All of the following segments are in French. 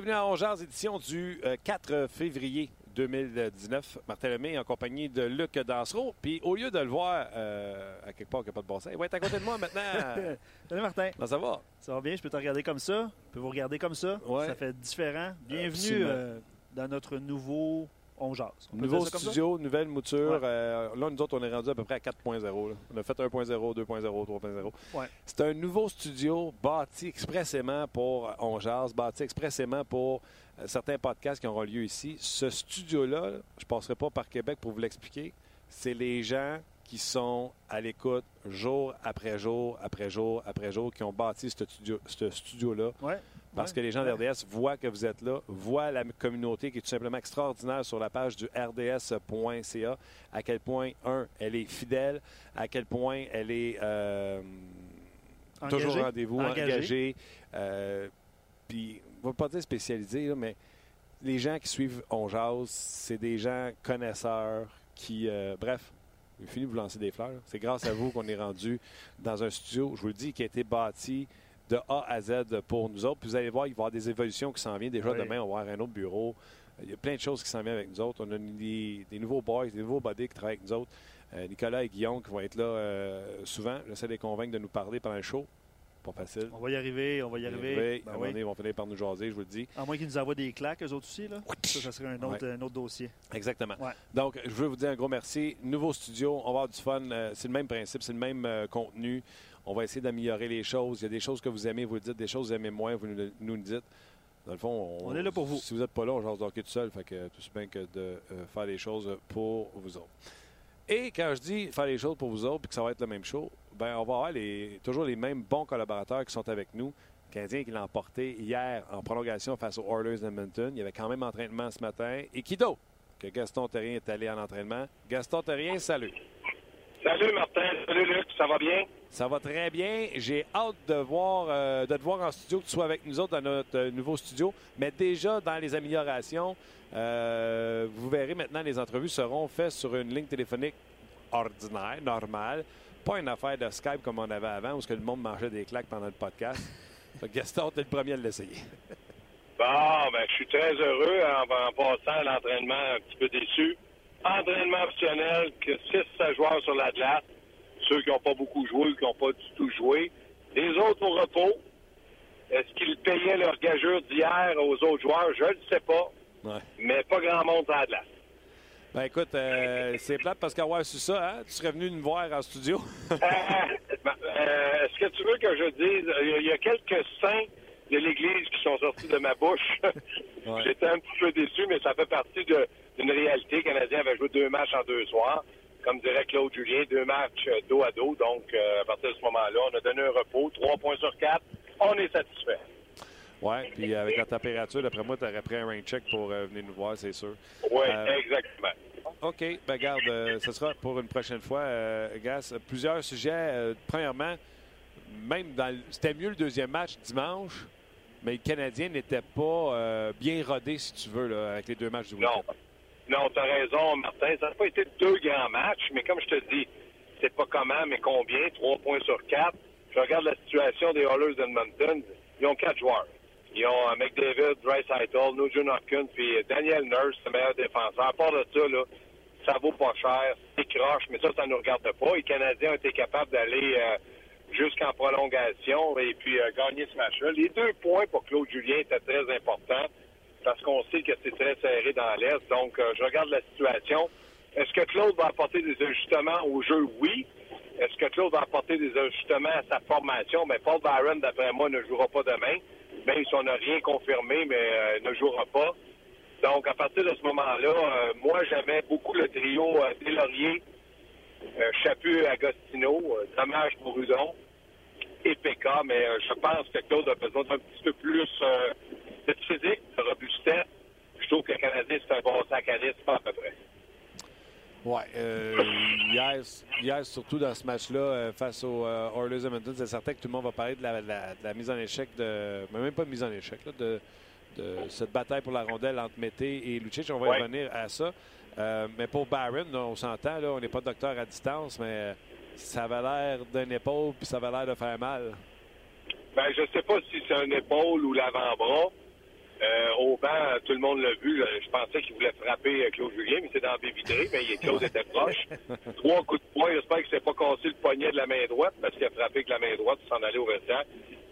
Bienvenue à Ongears, édition du euh, 4 février 2019. Martin Lemay en compagnie de Luc Dansereau. Puis au lieu de le voir euh, à quelque part qui n'a pas de bon sens, il va être à côté de moi maintenant. Salut Martin. Comment ça va? Ça va bien? Je peux te regarder comme ça? Je peux vous regarder comme ça? Ouais. Ça fait différent. Bienvenue euh, dans notre nouveau On Jase. On Nouveau ça studio, nouvelle mouture. Ouais. Euh, là, nous autres, on est rendu à peu près à 4.0. là. On a fait 1.0, 2.0, 3.0. Ouais. C'est un nouveau studio bâti expressément pour On Jase, bâti expressément pour euh, certains podcasts qui auront lieu ici. Ce studio-là, je ne passerai pas par Québec pour vous l'expliquer. C'est les gens qui sont à l'écoute jour après jour, après jour, après jour, qui ont bâti ce studio- ce studio-là. Ouais. Parce Ouais. que les gens de RDS voient que vous êtes là, voient la communauté qui est tout simplement extraordinaire sur la page du rds.ca, à quel point, un, elle est fidèle, à quel point elle est euh, Engagée. toujours au rendez-vous, Engagée. engagée. euh, puis, on va pas dire spécialisée, là, mais les gens qui suivent On Jase, c'est des gens connaisseurs qui, euh, bref, fini de vous lancer des fleurs. C'est grâce à vous qu'on est rendu dans un studio, je vous le dis, qui a été bâti de A à Z pour nous autres. Puis vous allez voir, il va y avoir des évolutions qui s'en viennent. Déjà Oui. demain, on va avoir un autre bureau. Il y a plein de choses qui s'en viennent avec nous autres. On a des, des nouveaux boys, des nouveaux buddies qui travaillent avec nous autres. Euh, Nicolas et Guillaume qui vont être là euh, souvent. J'essaie de les convaincre de nous parler pendant le show. Pas facile. On va y arriver, on va y arriver. Oui, Ben à un moment oui. donné, ils vont finir par nous jaser, je vous le dis. À moins qu'ils nous envoient des claques, eux autres aussi. Là. Ça, ça serait un autre, un autre dossier. Exactement. Ouais. Donc, je veux vous dire un gros merci. Nouveau studio, on va avoir du fun. Euh, c'est le même principe, c'est le même contenu. On va essayer d'améliorer les choses. Il y a des choses que vous aimez, vous le dites. Des choses que vous aimez moins, vous nous, nous le dites. Dans le fond, On est là pour vous. Si vous n'êtes pas là, on jase d'hockey tout seul. Fait que tout aussi bien que de euh, faire les choses pour vous autres. Et quand je dis faire les choses pour vous autres puis que ça va être le même show, ben on va avoir les, toujours les mêmes bons collaborateurs qui sont avec nous. Le Canadien qui l'a emporté hier en prolongation face aux Oilers d'Edmonton. Il y avait quand même entraînement ce matin. Et qui d'autre que Gaston Terrien est allé en entraînement? Gaston Terrien, salut. Salut Martin, salut Luc, ça va bien? Ça va très bien. J'ai hâte de, voir, euh, de te voir en studio, que tu sois avec nous autres dans notre euh, nouveau studio. Mais déjà, dans les améliorations, euh, vous verrez maintenant, les entrevues seront faites sur une ligne téléphonique ordinaire, normale. Pas une affaire de Skype comme on avait avant, où que le monde mangeait des claques pendant le podcast. Fait que Gaston, t'es le premier à l'essayer. Bon, ben, je suis très heureux en, en passant à l'entraînement un petit peu déçu. Entraînement optionnel, que 6 joueurs sur la glace, ceux qui n'ont pas beaucoup joué ou qui n'ont pas du tout joué. Les autres au repos. Est-ce qu'ils payaient leur gageure d'hier aux autres joueurs? Je ne le sais pas, Ouais. mais pas grand monde sur la glace. Ben écoute, euh, c'est plate parce qu'avoir su ça, hein, tu serais venu nous voir en studio. Euh, euh, Est-ce que tu veux que je dise, il y a- il y a quelques saints de l'Église qui sont sortis de ma bouche? Ouais. J'étais un petit peu déçu, mais ça fait partie de- d'une réalité. Le Canadien avait joué deux matchs en deux soirs. Comme dirait Claude Julien, deux matchs euh, dos à dos. Donc, euh, à partir de ce moment-là, on a donné un repos, trois points sur quatre. On est satisfait. Ouais, puis avec la température, d'après moi, tu aurais pris un rain check pour euh, venir nous voir, c'est sûr. Oui, Euh, exactement. OK, ben garde, ce sera pour une prochaine fois, Gas. Plusieurs sujets. Premièrement, même dans le- c'était mieux le deuxième match dimanche, mais le Canadien n'était pas bien rodé, si tu veux, là, avec les deux matchs du Non. week-end. Non, tu as raison, Martin. Ça n'a pas été deux grands matchs, mais comme je te dis, c'est pas comment, mais combien. Trois points sur quatre. Je regarde la situation des Oilers d'Edmonton. Ils ont quatre joueurs. Ils ont euh, McDavid, Dreisaitl, Nugent Hopkins, puis euh, Daniel Nurse, le meilleur défenseur. À part de ça, là, ça vaut pas cher. C'est croche, mais ça, ça ne nous regarde pas. Les Canadiens ont été capables d'aller euh, jusqu'en prolongation et puis gagner ce match-là. Les deux points pour Claude Julien étaient très importants. Parce qu'on sait que c'est très serré dans l'Est. Donc, euh, je regarde la situation. Est-ce que Claude va apporter des ajustements au jeu? Oui. Est-ce que Claude va apporter des ajustements à sa formation? Mais Paul Byron, d'après moi, ne jouera pas demain. Même si on n'a rien confirmé, mais euh, ne jouera pas. Donc, à partir de ce moment-là, euh, moi, j'aimais beaucoup le trio euh, Delaurier, Chaput, Agostino, dommage pour Udon et PK, mais je pense que Claude a besoin d'un petit peu plus de physique, de robustesse. Je trouve que le Canadien, c'est un bon sac à risque, à peu près. Oui. Euh, hier, hier, surtout dans ce match-là, euh, face aux euh, Oilers Edmonton, c'est certain que tout le monde va parler de la, de la- de la mise en échec, de, mais même pas de mise en échec, là, de, de cette bataille pour la rondelle entre Mété et Lucic. On va Ouais. y revenir à ça. Euh, mais pour Barron, on s'entend, là, on n'est pas docteur à distance, mais ça avait l'air d'une épaule puis ça avait l'air de faire mal. Ben, je sais pas si c'est un épaule ou l'avant-bras. Euh, au banc, tout le monde l'a vu. là. Je pensais qu'il voulait frapper euh, Claude Julien, mais c'est dans la vitrée, mais Claude était proche. Trois coups de poing. J'espère qu'il s'est pas cassé le poignet de la main droite parce qu'il a frappé avec la main droite pour s'en aller au vestiaire.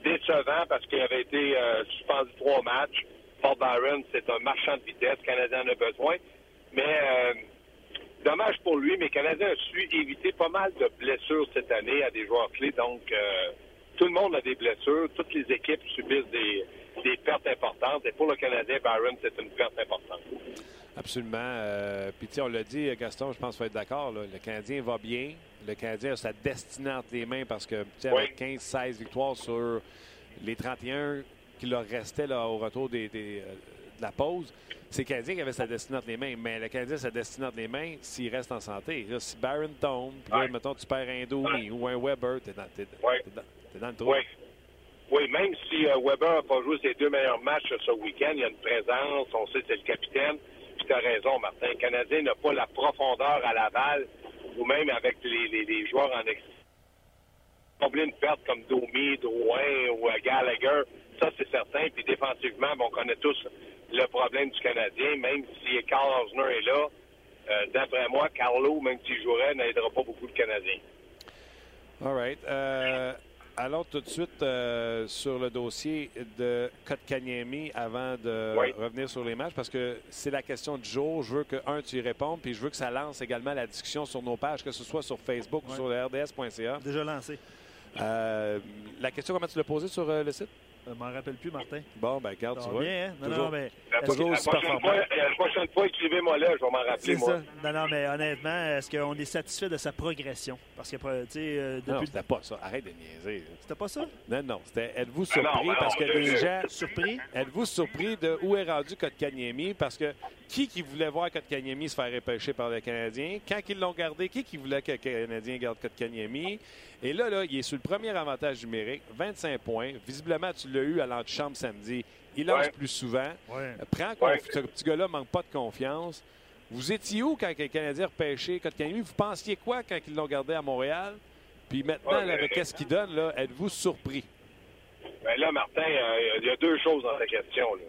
Décevant parce qu'il avait été euh, suspendu trois matchs. Paul Byron, c'est un marchand de vitesse. Le Canadien en a besoin. Mais euh, dommage pour lui, mais le Canadien a su éviter pas mal de blessures cette année à des joueurs clés. Donc, euh, tout le monde a des blessures. Toutes les équipes subissent des, des pertes importantes. Et pour le Canadien, Byron, c'est une perte importante. Absolument. Euh, Puis, tu sais, on l'a dit, Gaston, je pense qu'il faut être d'accord. Le Canadien va bien. Le Canadien a sa destinée entre les mains parce que, tu sais, Oui. avec 15-16 victoires sur les 31 qui leur restaient là, au retour des, des, euh, de la pause, c'est le Canadien qui avait sa destinée entre les mains. Mais le Canadien a sa destinée entre les mains s'il reste en santé. Là, si Baron tombe, puis là, Ouais. mettons, tu perds un Domi ou un Weber, t'es dans, Ouais. dans le trou. Oui. Même si euh, Weber n'a pas joué ses deux meilleurs matchs ce week-end, il y a une présence, on sait que c'est le capitaine. Puis tu as raison, Martin. Le Canadien n'a pas la profondeur à Laval, ou même avec les, les, joueurs en ex. Combler une perte comme Domi, Drouin ou euh, Gallagher, ça c'est certain. Puis défensivement, on connaît tous le problème du Canadien, même si Carl Osner est là. euh, D'après moi, Carlo, même s'il jouerait, n'aidera pas beaucoup le Canadien. All right. Allons tout de suite euh, sur le dossier de Kotkaniemi avant de Oui. revenir sur les matchs parce que c'est la question du jour. Je veux que, un, tu y répondes, puis je veux que ça lance également la discussion sur nos pages, que ce soit sur Facebook ou sur le RDS.ca. Déjà lancé. Euh, la question, comment tu l'as posée sur euh, le site? Je m'en rappelle plus, Martin. Bon, ben, garde, tu vois. bien, hein? Non, Toujours. non, mais. La, Toujours prochaine fois, la prochaine fois, écrivez-moi là, je vais m'en rappeler, moi. ça. Non, non, mais honnêtement, est-ce qu'on est satisfait de sa progression? Parce que, tu sais, euh, Non, depuis. c'était pas ça. Arrête de niaiser. C'était pas ça? Non, non. C'était êtes-vous Ah non, surpris ben non, parce que les gens. Surpris? Êtes-vous surpris de où est rendu Kotkaniemi? Parce que qui qui voulait voir Kotkaniemi se faire repêcher par le Canadien? Quand ils l'ont gardé, qui qui voulait que le Canadien garde Kotkaniemi? Et là, là, il est sur le premier avantage numérique, 25 points. Visiblement, tu l'as eu à l'antichambre samedi. Il lance Ouais. plus souvent. Ouais. Prends Ouais. Ce petit gars-là manque pas de confiance. Vous étiez où quand le Canadien a repêché Kotkaniemi? Vous pensiez quoi quand ils l'ont gardé à Montréal? Puis maintenant, là, avec qu'est-ce qu'il donne, là, êtes-vous surpris? Ben là, Martin, euh, il y a deux choses dans ta question. Là.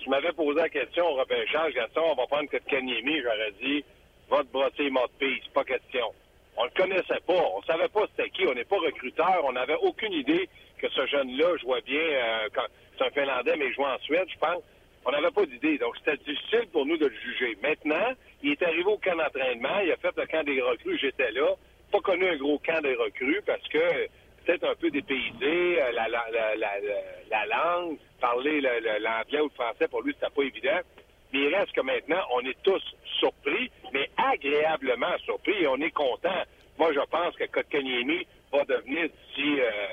Tu m'avais posé la question au repêchage, Gaston, on va prendre que de Kanyemi, j'aurais dit, va te brosser mots de c'est pas question. On le connaissait pas, on savait pas c'était qui, on n'est pas recruteur, on n'avait aucune idée que ce jeune-là jouait bien, euh, c'est un Finlandais, mais il jouait en Suède, je pense. On n'avait pas d'idée, donc c'était difficile pour nous de le juger. Maintenant, il est arrivé au camp d'entraînement, il a fait le camp des recrues, j'étais là, pas connu un gros camp des recrues parce que peut-être un peu dépaysé, euh, la, la, la, la, la- la langue, parler le- le- l'anglais ou le français, pour lui, c'était pas évident. Mais il reste que maintenant, on est tous surpris, mais agréablement surpris, et on est content. Moi, je pense que Kotkaniemi va devenir d'ici euh,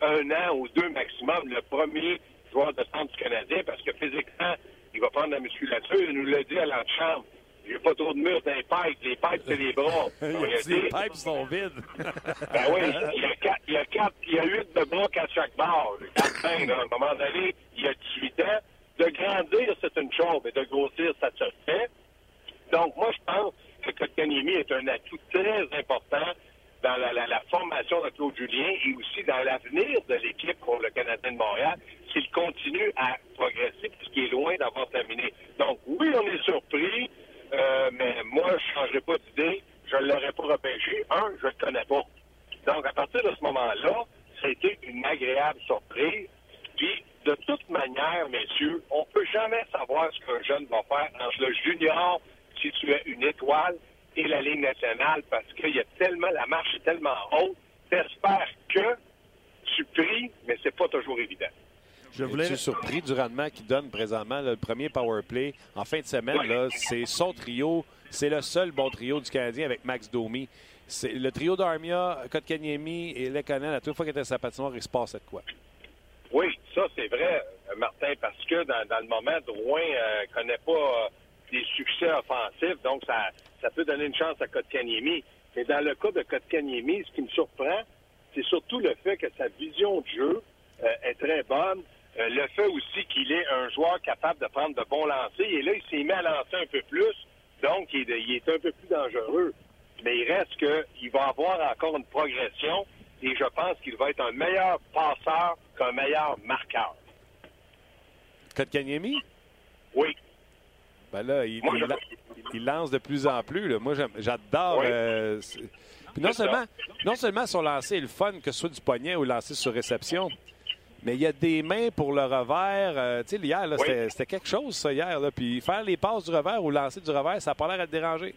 un an ou deux maximum le premier joueur de centre du Canadien, parce que physiquement, il va prendre la musculature. Il nous l'a dit à l'entre-chambre. Il n'y a pas trop de murs dans les pipes. Les pipes, c'est les bras. Les pipes sont vides. ben oui, il y a quatre, il y a quatre, il y a huit de bras qu'à chaque barre. Là. À un moment donné, il y a 18 ans. De grandir, c'est une chose, mais de grossir, ça se fait. Donc, moi, je pense que Kotkaniemi est un atout très important dans la, la- la formation de Claude Julien et aussi dans l'avenir de l'équipe pour le Canadien de Montréal s'il continue à progresser puisqu'il est loin d'avoir terminé. Donc, oui, on est surpris, euh, mais moi, je ne changerai pas d'idée. Je ne l'aurais pas repêché. Un, je ne le connais pas. Donc, à partir de ce moment-là, été une agréable surprise. Puis, de toute manière, messieurs, on ne peut jamais savoir choix entre le junior, si tu es une étoile, et la Ligue nationale, parce qu'il y a tellement, la marche est tellement haute, t'espères que tu pries, mais c'est pas toujours évident. Je voulais... Es-tu surpris du rendement qu'il donne présentement, le premier power play en fin de semaine? C'est son trio. C'est le seul bon trio du Canadien avec Max Domi. C'est le trio d'Armia, Kotkaniemi et Lekonen, à toute fois qu'il était à sa patinoire, il se passait de quoi? Oui, ça c'est vrai, Martin, parce que dans, le moment, Drouin ne euh, connaît pas euh, des succès offensifs, donc ça, ça peut donner une chance à Kotkaniemi. Mais dans le cas de Kotkaniemi, ce qui me surprend, c'est surtout le fait que sa vision de jeu euh, est très bonne. Le fait aussi qu'il est un joueur capable de prendre de bons lancers. Et là, il s'est mis à lancer un peu plus, donc il est un peu plus dangereux mais il reste qu'il va avoir encore une progression et je pense qu'il va être un meilleur passeur qu'un meilleur marqueur. Kotkaniemi? Oui. Ben là, il, lance de plus en plus. Moi, j'adore. Euh, non seulement, non seulement son lancer est le fun, que ce soit du poignet ou lancer sur réception, mais il y a des mains pour le revers. Euh, tu sais, hier, c'était quelque chose, ça, hier. Là. Puis faire les passes du revers ou lancer du revers, ça n'a pas l'air à te déranger.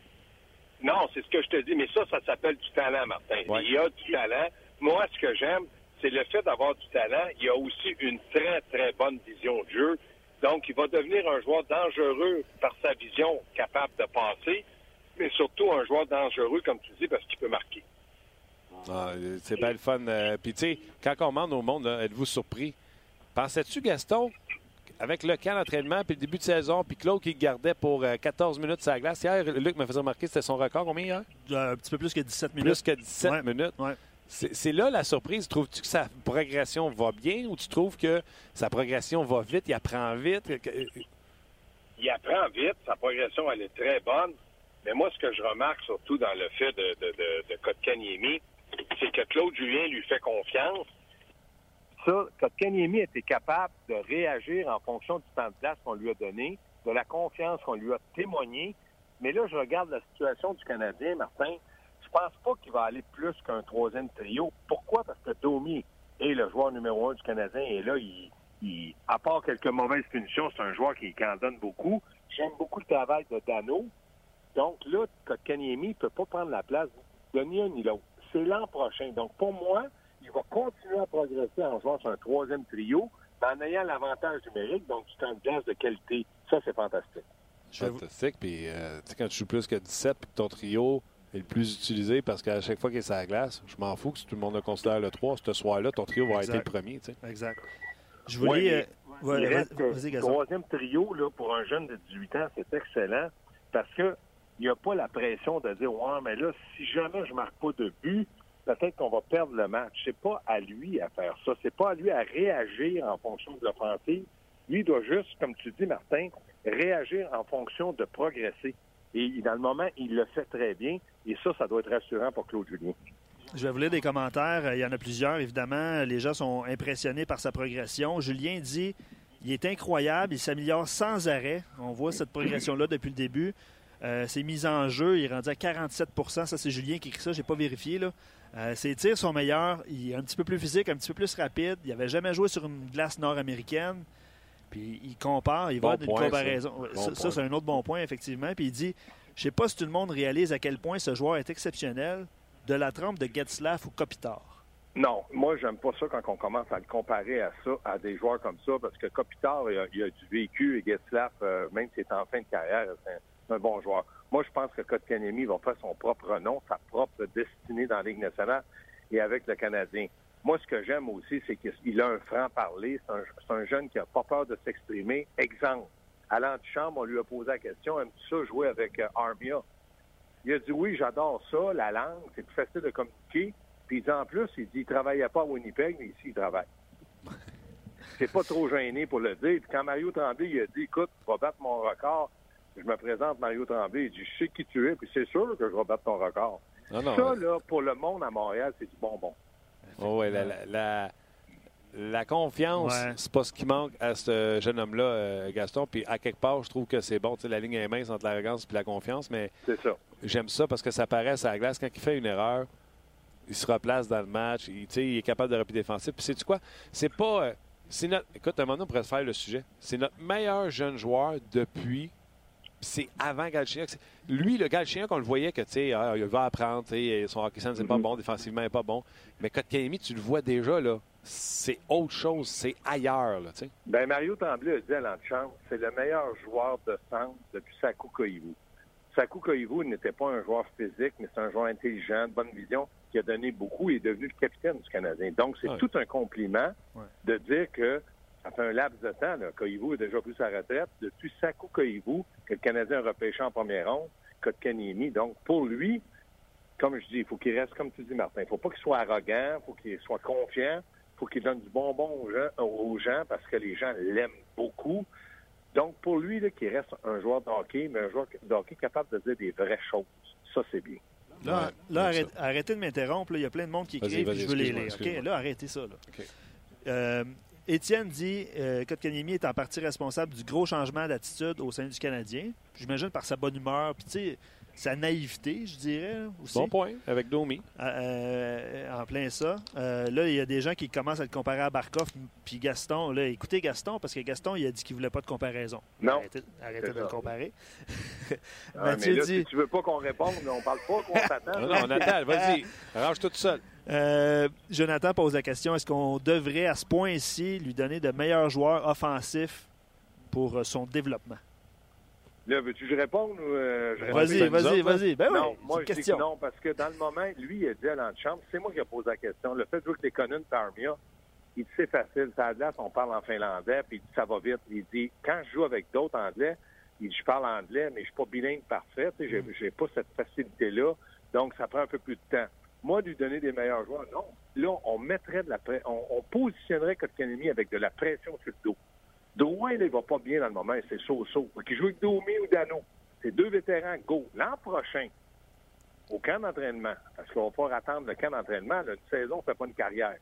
Non, c'est ce que je te dis, mais ça, ça s'appelle du talent, Martin. Il y a du talent. Moi, ce que j'aime, c'est le fait d'avoir du talent. Il y a aussi une très, très bonne vision de jeu. Donc, il va devenir un joueur dangereux par sa vision capable de passer, mais surtout un joueur dangereux, comme tu dis, parce qu'il peut marquer. Ah, c'est bien le fun. Euh, puis, tu sais, quand on demande au monde, êtes-vous surpris? Pensais-tu, Gaston, avec le camp d'entraînement, puis le début de saison, puis Claude qui gardait pour 14 euh, minutes sa glace. Hier, Luc me faisait remarquer c'était son record. Combien hier? Euh, un petit peu plus que 17 minutes. Plus que 17 minutes. C'est là la surprise. Trouves-tu que sa progression va bien ou tu trouves que sa progression va vite, il apprend vite? Il apprend vite, sa progression elle est très bonne. Mais moi, ce que je remarque surtout dans le fait de, de, de, de Kotkaniemi, c'est que Claude Julien lui fait confiance ça, Kotkaniemi était capable de réagir en fonction du temps de place qu'on lui a donné, de la confiance qu'on lui a témoigné. Mais là, je regarde la situation du Canadien, Martin. Je pense pas qu'il va aller plus qu'un troisième trio. Pourquoi? Parce que Domi est le joueur numéro un du Canadien et là, il, à part quelques mauvaises punitions, c'est un joueur qui, en donne beaucoup. J'aime beaucoup le travail de Dano. Donc là, Kotkaniemi ne peut pas prendre la place de ni un ni l'autre. C'est l'an prochain. Donc pour moi, il va continuer à progresser en jouant sur un troisième trio, mais en ayant l'avantage numérique, donc du temps de glace de qualité. Ça, c'est fantastique. Fantastique. Puis, euh, tu sais, quand tu joues plus que 17 puis que ton trio est le plus utilisé parce qu'à chaque fois qu'il est sur la glace, je m'en fous que tout le monde le considère le 3. Ce soir-là, ton trio va être le premier. Tu sais. Exact. Je voulais. le troisième trio, là, pour un jeune de 18 ans, c'est excellent parce que il n'y a pas la pression de dire Ouais, mais là, si jamais je marque pas de but, peut-être qu'on va perdre le match. C'est pas à lui à faire ça. C'est pas à lui à réagir en fonction de l'offensive. Lui, il doit juste, comme tu dis, Martin, réagir en fonction de progresser. Et dans le moment, il le fait très bien. Et ça, ça doit être rassurant pour Claude Julien. Je vais vous lire des commentaires. Il y en a plusieurs, évidemment. Les gens sont impressionnés par sa progression. Julien dit il est incroyable, il s'améliore sans arrêt. On voit cette progression-là depuis le début. Euh, ses mises en jeu, il est rendu à 47% Ça, c'est Julien qui écrit ça. Je n'ai pas vérifié. Là. Euh, ses tirs sont meilleurs. Il est un petit peu plus physique, un petit peu plus rapide. Il n'avait jamais joué sur une glace nord-américaine. Puis il compare, il va d'une comparaison. Ça, c'est un autre bon point, effectivement. Puis il dit Je sais pas si tout le monde réalise à quel point ce joueur est exceptionnel de la trempe de Getzlaff ou Kopitar. Non, moi, j'aime pas ça quand on commence à le comparer à ça, à des joueurs comme ça, parce que Kopitar, il a, a du vécu et Getzlaff, euh, même s'il est en fin de carrière, c'est un bon joueur. Moi, je pense que Kotkaniemi va faire son propre nom, sa propre destinée dans la Ligue nationale et avec le Canadien. Moi, ce que j'aime aussi, c'est qu'il a un franc-parler. C'est un, jeune qui n'a pas peur de s'exprimer. Exemple, à l'antichambre, on lui a posé la question, aimes-tu ça jouer avec euh, Armia? Il a dit oui, j'adore ça, la langue, c'est plus facile de communiquer. Puis il dit en plus, il dit il travaillait pas à Winnipeg, mais ici, il travaille. c'est pas trop gêné pour le dire. Puis quand Mario Tremblay, il a dit, écoute, tu vas battre mon record, je me présente Mario Tremblay, il dit Je sais qui tu es, puis c'est sûr que je vais battre ton record. ça, là, pour le monde à Montréal, c'est du bonbon. Oh, oui, la, la, confiance, c'est pas ce qui manque à ce jeune homme-là, euh, Gaston. Puis à quelque part, je trouve que c'est bon. la ligne est mince entre l'arrogance et la confiance, mais j'aime ça parce que ça paraît à la glace. Quand il fait une erreur, il se replace dans le match. Il, il est capable de repli défensif. Puis sais-tu quoi? C'est pas. Euh, c'est notre, écoute, un moment, on pourrait faire le sujet. C'est notre meilleur jeune joueur depuis c'est avant Galchenyuk. Lui, le Galchenyuk, on le voyait que, tu sais, ah, il va apprendre, son hockey sense n'est pas Mhm. bon, défensivement, il n'est pas bon. Mais Kotkaniemi, tu le vois déjà, là, c'est autre chose, c'est ailleurs, là, tu sais. Ben, Mario Tremblay a dit à l'antichambre, c'est le meilleur joueur de centre depuis Saku Koivu. Saku Koivu n'était pas un joueur physique, mais c'est un joueur intelligent, de bonne vision, qui a donné beaucoup et est devenu le capitaine du Canadien. Donc, c'est Ouais. tout un compliment Ouais. de dire que ça fait un laps de temps, là, Koivu a déjà pris sa retraite. Depuis Saku Koivu, que le Canadien a repêché en première ronde, Kotkaniemi. Donc, pour lui, comme je dis, il faut qu'il reste, comme tu dis, Martin, il faut pas qu'il soit arrogant, il faut qu'il soit confiant, il faut qu'il donne du bonbon aux gens, aux gens parce que les gens l'aiment beaucoup. Donc, pour lui, là, qu'il reste un joueur de hockey, mais un joueur de hockey capable de dire des vraies choses. Ça, c'est bien. Là, Ouais, là, arrête- arrêtez de m'interrompre. Il y a plein de monde qui écrit, je veux les lire. Là, arrêtez ça. Là. Euh, Étienne dit euh, Kotkaniemi est en partie responsable du gros changement d'attitude au sein du Canadien. J'imagine par sa bonne humeur, puis tu sais, sa naïveté, je dirais aussi. Bon point, avec Domi. Euh, en plein ça. Euh, là, il y a des gens qui commencent à le comparer à Barkov puis Gaston. Là, écoutez Gaston, parce que Gaston, il a dit qu'il voulait pas de comparaison. Non. Arrêtez, de le comparer. Ah, Mathieu mais là, dit- si tu veux pas qu'on réponde, on parle pas qu'on s'attend. Non, non, on attend, vas-y, arrange-toi tout seul. Euh, Jonathan pose la question est-ce qu'on devrait, à ce point-ci, lui donner de meilleurs joueurs offensifs pour euh, son développement? Là, veux-tu que je réponde ou euh, je réponds? Vas-y, vas-y, vas-y. Ben oui, non, moi, je dis que non, parce que dans le moment, lui, il a dit à l'antichambre, c'est moi qui ai posé la question. Le fait de jouer avec les Conan Armia, il dit c'est facile. Ça a de l'air, on parle en finlandais, puis il dit ça va vite. Il dit, quand je joue avec d'autres anglais, il dit, je parle anglais, mais je suis pas bilingue parfait. sais, J'ai, j'ai pas cette facilité-là. Donc, ça prend un peu plus de temps. Moi, lui donner des meilleurs joueurs, non. Là, on mettrait de la on, on positionnerait Kotkaniemi avec de la pression sur le dos. Drouin, il va pas bien dans le moment, c'est so-so. Qu'il joue avec Domi ou Dano? C'est deux vétérans, go. L'an prochain, au camp d'entraînement, parce qu'on va pas attendre le camp d'entraînement, une saison ne fait pas une carrière.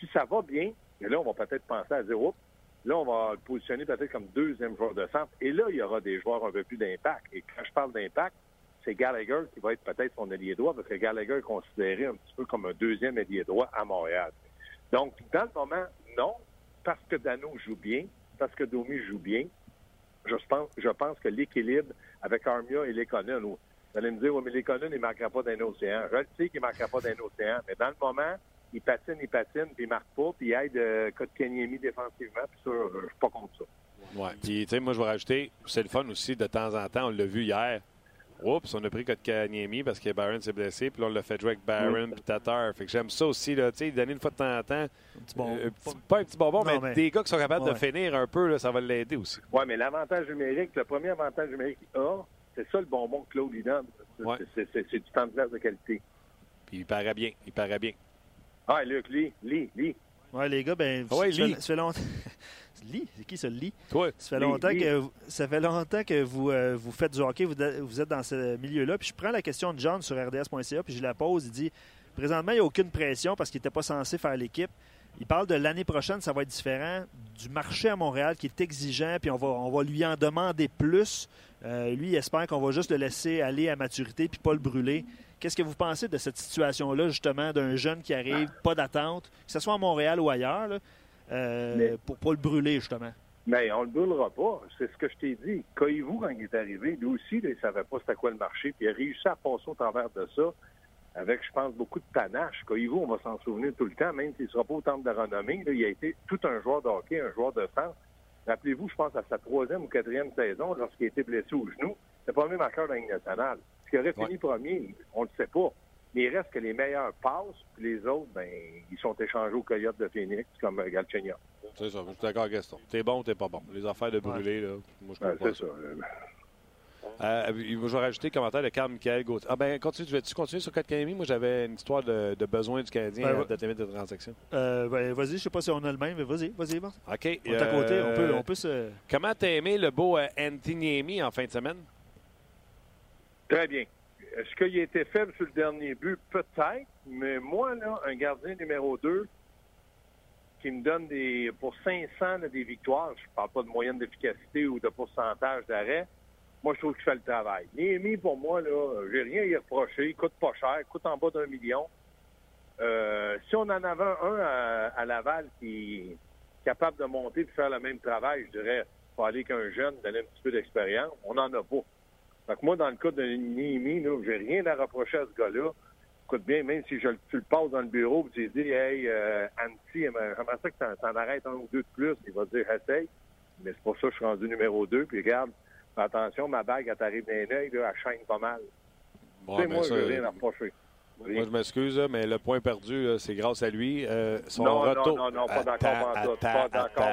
Si ça va bien, et là, on va peut-être penser à dire, oups, là, on va le positionner peut-être comme deuxième joueur de centre. Et là, il y aura des joueurs un peu plus d'impact. Et quand je parle d'impact, c'est Gallagher qui va être peut-être son ailier droit, parce que Gallagher est considéré un petit peu comme un deuxième ailier droit à Montréal. Donc, dans le moment, non, parce que Dano joue bien, parce que Domi joue bien. Je pense, je pense que l'équilibre avec Armia et Lekonen, vous allez me dire, oui, mais Lekonen, il ne marquera pas d'un océan. Je le sais qu'il ne marquera pas d'un océan, mais dans le moment, il patine, il patine, puis il marque pas, puis il aide euh, Kotkaniemi défensivement, puis ça, je suis pas contre ça. Ouais. Puis, tu sais, moi, je vais rajouter, c'est le fun aussi, de temps en temps, on l'a vu hier. Oups, on a pris Kotkaniemi parce que Barron s'est blessé, puis là, on l'a fait jouer avec Barron puis Tatar. Fait que j'aime ça aussi, là, tu sais, donner une fois de temps en temps. Un petit bon- euh, pas un petit bonbon, Non, mais, mais- des gars qui sont capables Ouais. de finir un peu, là, ça va l'aider aussi. Oui, mais l'avantage numérique, le premier avantage numérique qu'il a, c'est ça le bonbon que Claude lui donne. C'est- Ouais. c'est- du temps de glace de qualité. Puis il paraît bien, il paraît bien. Ah, Luc, lis, lis, lis. Ouais, les gars, ben, Ah ouais, ça, fait, lis. ça fait longtemps. c'est qui ça, lit? Toi, Ça fait longtemps que vous- ça fait longtemps que vous, euh, vous faites du hockey, vous, vous êtes dans ce milieu-là. Puis je prends la question de John sur RDS.ca, puis je la pose. Il dit présentement, il n'y a aucune pression parce qu'il n'était pas censé faire l'équipe. Il parle de l'année prochaine, ça va être différent. Du marché à Montréal qui est exigeant, puis on va, on va lui en demander plus. Euh, lui, il espère qu'on va juste le laisser aller à maturité puis pas le brûler. Qu'est-ce que vous pensez de cette situation-là, justement, d'un jeune qui arrive, pas d'attente, que ce soit à Montréal ou ailleurs, là, euh, Mais- pour pas le brûler, justement? Mais on le brûlera pas. C'est ce que je t'ai dit. Coyez-vous quand il est arrivé, lui aussi, là, il savait pas c'était quoi le marché, puis il a réussi à passer au travers de ça avec, je pense, beaucoup de panache. Coyez-vous, on va s'en souvenir tout le temps, même s'il ne sera pas au temple de renommée. là, il a été tout un joueur de hockey, un joueur de centre. Rappelez-vous, je pense, à sa troisième ou quatrième saison, lorsqu'il a été blessé au genou, le même marqueur de la Ligue nationale. Ce qui aurait fini premier, on ne le sait pas. Mais il reste que les meilleurs passent, puis les autres, ben, ils sont échangés aux Coyotes de Phoenix, comme euh, Galchenyuk. c'est ça, je suis d'accord, Gaston. T'es bon ou t'es pas bon? Les affaires de brûler, là, moi, je comprends c'est ça. euh, Euh, je vais rajouter le commentaire de Carl Michael Gauthier. Ah ben, continue, tu veux-tu continuer sur Kotkaniemi? Moi, j'avais une histoire de, de besoin du Canadien Ben, à date limite de transaction. Euh, ben, vas-y, je sais pas si on a le même, mais vas-y, vas-y, vas OK. On est à côté, on peut, euh, on peut se. Comment t'as aimé le beau euh, Antiniemi en fin de semaine? Très bien. Est-ce qu'il a été faible sur le dernier but? Peut-être, mais moi, là, un gardien numéro 2 qui me donne des pour 500 là, des victoires, je parle pas de moyenne d'efficacité ou de pourcentage d'arrêt, moi, je trouve qu'il fait le travail. Néhémie, pour moi, là, j'ai rien à y reprocher. Il coûte pas cher, il coûte en bas d'un million. Euh, si on en avait un à, Laval qui est capable de monter et faire le même travail, je dirais, faut aller qu'un jeune, donner un petit peu d'expérience. On n'en a pas. Fait que moi, dans le cas de Niemi, là, j'ai rien à reprocher à ce gars-là. Écoute bien, même si je, tu le passes dans le bureau et tu lui dis Hey, euh, Anti, j'aimerais ça que t'en, t'en arrêtes un ou deux de plus, il va te dire essaye. Mais c'est pour ça que je suis rendu numéro deux. Puis regarde, attention, ma bague, elle t'arrive dans là, elle chaîne pas mal. Bon, tu sais, ben moi, ça, je rien à reprocher. Moi, je m'excuse, mais le point perdu, c'est grâce à lui. Euh, son Non, non, retour... non, non, pas d'accord pantoute, attends,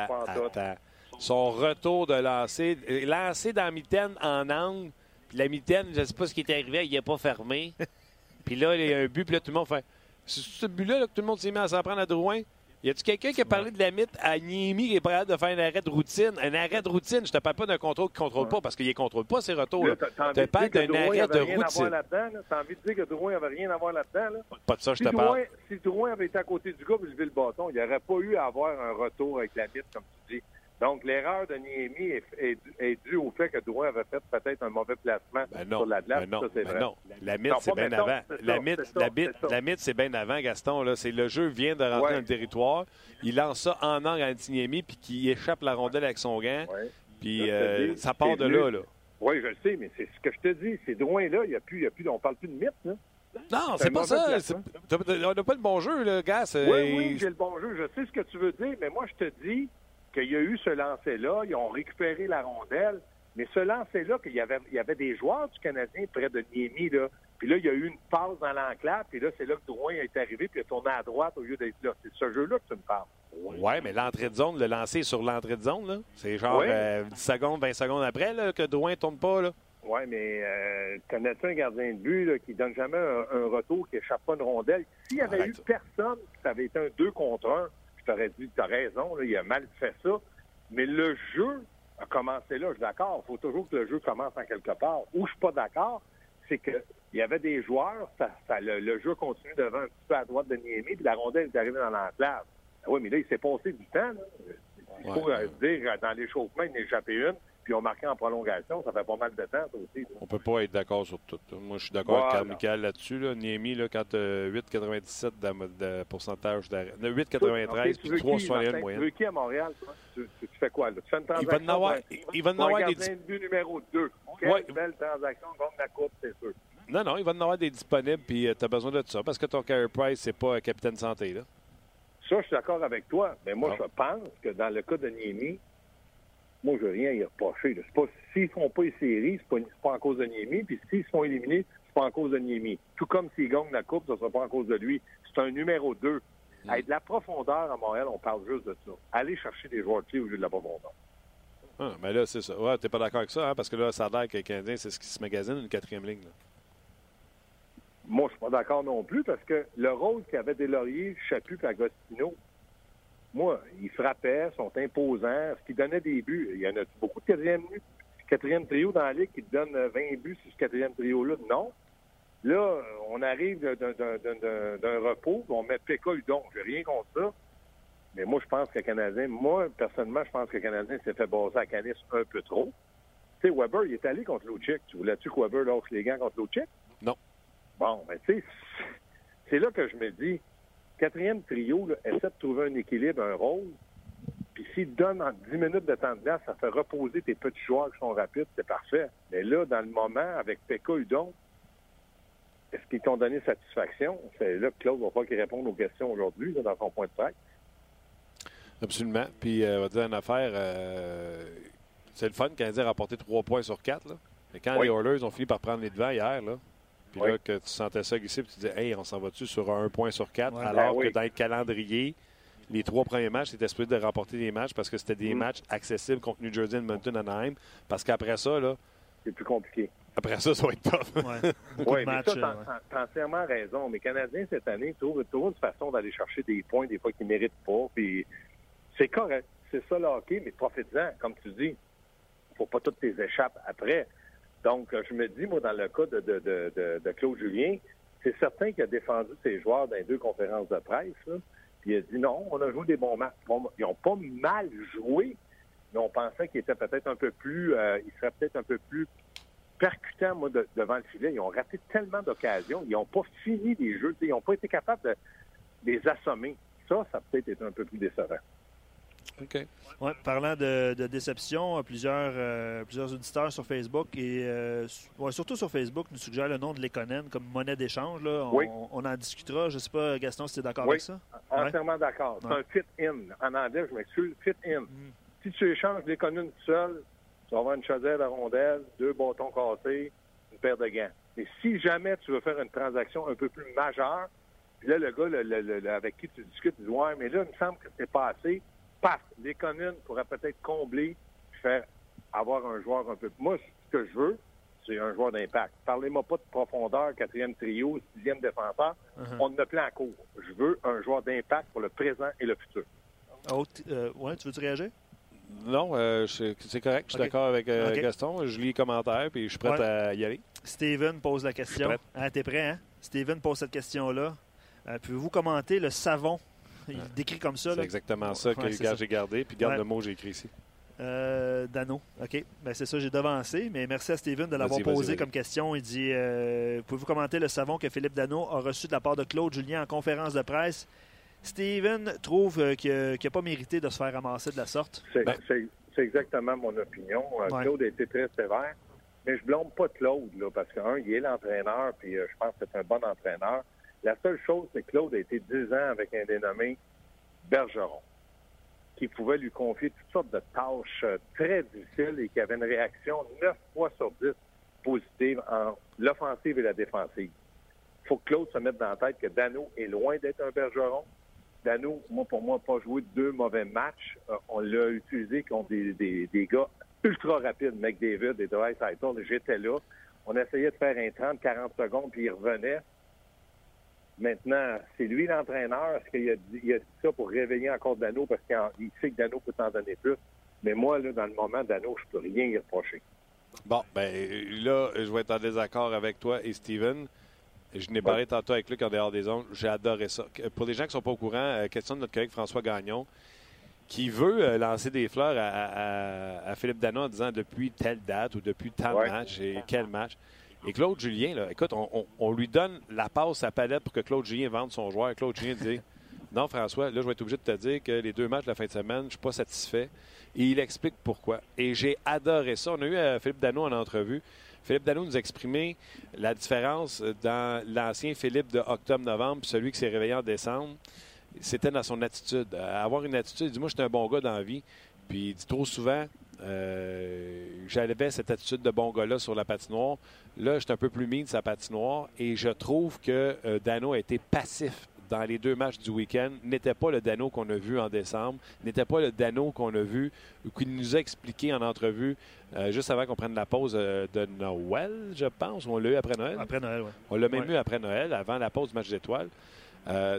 pas d'accord. Son retour de lancer, lancer dans la mitaine en angle, la mitaine, je ne sais pas ce qui est arrivé, il n'est pas fermé. puis là, il y a un but, puis là, tout le monde fait... C'est ce but-là là, que tout le monde s'est mis à s'en prendre à Drouin? Y a-tu quelqu'un qui a parlé de la mythe à Niemi qui est prêt de faire un arrêt de routine? Un arrêt de routine, je te parle pas d'un contrôle qui ne contrôle pas parce qu'il ne contrôle pas ses retours. Parles dire que d'un Drouin arrêt avait de rien à voir routine. là-dedans, là? T'as envie de dire que Drouin avait rien à voir là-dedans, là? Pas de ça, je Si te Drouin, parle. si Drouin avait été à côté du gars et levé le bâton, il n'y aurait pas eu à avoir un retour avec la mythe, comme tu dis. Donc, l'erreur de Niemi est, est, est due au fait que Drouin avait fait peut-être un mauvais placement Ben non, sur la glace. ben non, ça, c'est ben vrai. non. La mythe, c'est bien avant. La mythe, la mythe, c'est ça. la mythe, c'est bien avant, Gaston. Là. C'est le jeu vient de rentrer Ouais. dans le territoire. Il lance ça en angle à Antiniemi, puis qui échappe la rondelle avec son gant. Ouais. Puis euh, dis, ça part de venu. là. là. Oui, je le sais, mais c'est ce que je te dis. Ces Drouin-là, il y a plus, y a plus, on parle plus de mythe, là. Non, C'est pas ça. On n'a pas le bon jeu, là, gars. c'est- Oui, oui, j'ai le bon jeu. Je sais ce que tu veux dire, mais moi, je te dis qu'il y a eu ce lancer-là. Ils ont récupéré la rondelle. Mais ce lancer-là, qu'il y avait, il y avait des joueurs du Canadien près de Niemi, là. Puis là, il y a eu une passe dans l'enclave. Puis là, c'est là que Drouin est arrivé. Puis il a tourné à droite au lieu d'être là. C'est ce jeu-là que tu me parles. Ouais, mais l'entrée de zone, le lancer sur l'entrée de zone, là, c'est genre euh, 10 secondes, 20 secondes après là, que Drouin ne tourne pas. Là. Oui, mais euh, connais-tu un gardien de but là, qui donne jamais un, un retour, qui échappe pas une rondelle? S'il y avait Arrête eu personne, ça avait été un 2 contre 1, je t'aurais dit, tu as raison, là, il a mal fait ça. Mais le jeu a commencé là, je suis d'accord. Il faut toujours que le jeu commence en quelque part. Où je suis pas d'accord, c'est que il y avait des joueurs, ça, ça- le, le jeu continue devant un petit peu à droite de Niemi, puis la rondelle est arrivée dans l'enclave. Ah oui, mais là, il s'est passé du temps. là. Il faut Ouais. euh, dire, euh, dans l'échauffement, il a échappé une, puis ont marqué en prolongation. Ça fait pas mal de temps, ça aussi. On peut pas être d'accord sur tout. Moi, je suis d'accord avec Voilà. Michael là-dessus. Là. Niemi, là, quand euh, 8,97 de, de pourcentage d'arrêt. Non, 8,93 Ok, tu puis veux qui, 3,61 de moyenne. Tu veux qui à Montréal, toi? Tu, tu- tu fais quoi, là? Tu fais une Il va transaction en avoir, il va en avoir des but numéro 2. Quelle Ouais. belle transaction contre la Coupe, c'est sûr. Non, non, il va en avoir des disponibles, puis tu as besoin de ça, parce que ton Carey Price, c'est pas un capitaine santé. Là. Ça, je suis d'accord avec toi. Mais moi, je pense que dans le cas de Niemi, moi, je n'ai rien à y reprocher. C'est pas, s'ils ne font pas les séries, c'est pas, pas en cause de Niemi. Puis s'ils se font éliminer, c'est pas en cause de Niemi. Tout comme s'ils gagnent la Coupe, ce ne sera pas en cause de lui. C'est un numéro 2. Mm. Avec de la profondeur à Montréal, on parle juste de ça. Aller chercher des joueurs de pied au lieu de la profondeur. Ah, mais là, c'est ça. Ouais, t'es pas d'accord avec ça, hein, parce que là, ça a l'air que les Canadiens, c'est ce qui se magasine, une quatrième ligne. là. Moi, je suis pas d'accord non plus parce que le rôle qu'avaient des Lauriers, Chaput et Agostino, moi, ils frappaient, sont imposants, ce qui donnait des buts. Il y en a beaucoup de quatrième, quatrième trio dans la ligue qui te donne euh, 20 buts sur ce quatrième trio-là? Non. Là, on arrive d'un- repos, on met Péka Udon. J'ai rien contre ça. Mais moi, je pense que le Canadien, moi, personnellement, je pense que le Canadien s'est fait baser à Canis un peu trop. Tu sais, Weber, il est allé contre Lucic. Tu voulais-tu que Weber lâche les gants contre Lucic? Non. Bon, ben, tu sais, c'est là que je me dis, quatrième trio, là, essaie de trouver un équilibre, un rôle. Puis s'il donne en 10 minutes de temps de glace, ça fait reposer tes petits joueurs qui sont rapides, c'est parfait. Mais là, dans le moment, avec Pekka Udon, est-ce qu'ils t'ont donné satisfaction? C'est là que Claude va pas qu'il réponde aux questions aujourd'hui, dans son point de presse. Absolument. Puis, euh, on va dire une affaire, euh, c'est le fun, le Canadien a rapporté 3 points sur 4. Là. Mais quand Oui. les Oilers ont fini par prendre les devants hier, là, puis Oui. là, que tu sentais ça glisser, puis tu disais, hey, on s'en va-tu sur un point sur 4, Ouais. alors Ben oui. que dans le calendrier, les trois premiers matchs, c'était supposé de remporter des matchs parce que c'était des Mm. matchs accessibles contre New Jersey, Edmonton, Anaheim. Parce qu'après ça, là, C'est plus compliqué. après ça, ça va être tough. Ouais. Oui, de mais ça, euh, t'as ouais. t'as entièrement raison. Mais Canadiens, cette année, trouvent, trouvent une façon d'aller chercher des points, des fois qu'ils ne méritent pas. Puis c'est correct. C'est ça le hockey, mais profite-en, comme tu dis. faut pas toutes tes échappes après. Donc, euh, je me dis, moi, dans le cas de, de, de, de- de Claude Julien, c'est certain qu'il a défendu ses joueurs dans les deux conférences de presse. Puis il a dit non, on a joué des bons matchs. Ils n'ont pas mal joué, mais on pensait qu'ils étaient peut-être un peu plus, euh, ils seraient peut-être un peu plus percutants, moi, de- devant le filet. Ils ont raté tellement d'occasions. Ils n'ont pas fini des jeux. Ils n'ont pas été capables de les assommer. Ça, ça a peut-être été un peu plus décevant. OK. Ouais, parlant de, de déception, plusieurs, euh, plusieurs auditeurs sur Facebook et euh, ouais, surtout sur Facebook nous suggèrent le nom de Lekonen comme monnaie d'échange. là. On, Oui. on en discutera. Je ne sais pas, Gaston, si tu es d'accord Oui. avec ça? Entièrement d'accord. C'est Ouais. un fit-in. En anglais, je m'excuse, fit-in. Mm. Si tu échanges les communes tout seul, tu vas avoir une chaudière de rondelles, deux bâtons cassés, une paire de gants. Mais si jamais tu veux faire une transaction un peu plus majeure, puis là, le gars le- le- le- le- avec qui tu discutes dit Ouais, mais là, il me semble que c'est pas assez. Paf, les communes pourraient peut-être combler, faire avoir un joueur un peu. Moi, ce que je veux, c'est un joueur d'impact. Parlez-moi pas de profondeur, quatrième trio, sixième défenseur. Uh-huh. On en a plein en cours. Je veux un joueur d'impact pour le présent et le futur. Euh, ouais, tu veux-tu réagir? Non, euh, c'est correct. Je suis d'accord avec euh. Gaston. Je lis les commentaires puis je suis prêt Ouais. à y aller. Steven pose la question. Ah, T'es prêt, hein? Steven pose cette question-là. Euh, Pouvez-vous commenter le savon? Il décrit comme ça. C'est exactement ça que Ouais, c'est gars, ça. j'ai gardé. Puis garde Ouais. le mot que j'ai écrit ici. Euh, Dano. OK. Ben, c'est ça, j'ai devancé. Mais merci à Steven de l'avoir posé vas-y. comme question. Il dit euh, Pouvez-vous commenter le savon que Philippe Dano a reçu de la part de Claude Julien en conférence de presse? Steven trouve euh, qu'il n'a pas mérité de se faire ramasser de la sorte. C'est Ben- c'est- c'est exactement mon opinion. Ouais. Claude a été très sévère. Mais je blâme pas Claude, là, parce qu'un, il est l'entraîneur, puis euh, je pense que c'est un bon entraîneur. La seule chose, c'est que Claude a été 10 ans avec un dénommé Bergeron, qui pouvait lui confier toutes sortes de tâches euh, très difficiles et qui avait une réaction 9 fois sur 10 positive en l'offensive et la défensive. Il faut que Claude se mette dans la tête que Dano est loin d'être un Bergeron. Dano, moi, pour moi, n'a pas joué deux mauvais matchs. Euh, on l'a utilisé contre des, des, gars ultra rapides, McDavid et Dwight. J'étais là. On essayait de faire un 30-40 secondes, puis il revenait. Maintenant, c'est lui l'entraîneur. Est-ce qu'il a dit, il a dit ça pour réveiller encore Dano parce qu'il sait que Dano peut t'en donner plus? Mais moi, là, dans le moment, Dano, je peux rien y reprocher. Bon, ben là, je vais être en désaccord avec toi et Steven. Je n'ai parlé tantôt avec Luc en dehors des zones. J'ai adoré ça. Pour les gens qui ne sont pas au courant, euh, question de notre collègue François Gagnon, qui veut euh, lancer des fleurs à, à- à Philippe Dano en disant depuis telle date ou depuis tel Ouais. match et quel match? Et Claude Julien, là, écoute, on, on- on lui donne la passe à palette pour que Claude Julien vende son joueur. Claude Julien dit Non, François, là, je vais être obligé de te dire que les deux matchs de la fin de semaine, je ne suis pas satisfait. Et il explique pourquoi. Et j'ai adoré ça. On a eu euh, Philippe Dano en entrevue. Philippe Dano nous a exprimé la différence dans l'ancien Philippe de octobre-novembre puis celui qui s'est réveillé en décembre. C'était dans son attitude. Euh, avoir une attitude, il dit Moi, je suis un bon gars dans la vie. Puis il dit trop souvent euh, J'avais cette attitude de bon gars-là sur la patinoire. Là, je suis un peu plus mis de sa patinoire et je trouve que euh, Dano a été passif dans les deux matchs du week-end. N'était pas le Dano qu'on a vu en décembre, n'était pas le Dano qu'on a vu, ou qu'il nous a expliqué en entrevue euh, juste avant qu'on prenne la pause de Noël, je pense. ou On l'a eu après Noël? Après Noël, oui. On l'a même Ouais. eu après Noël, avant la pause du match d'étoiles.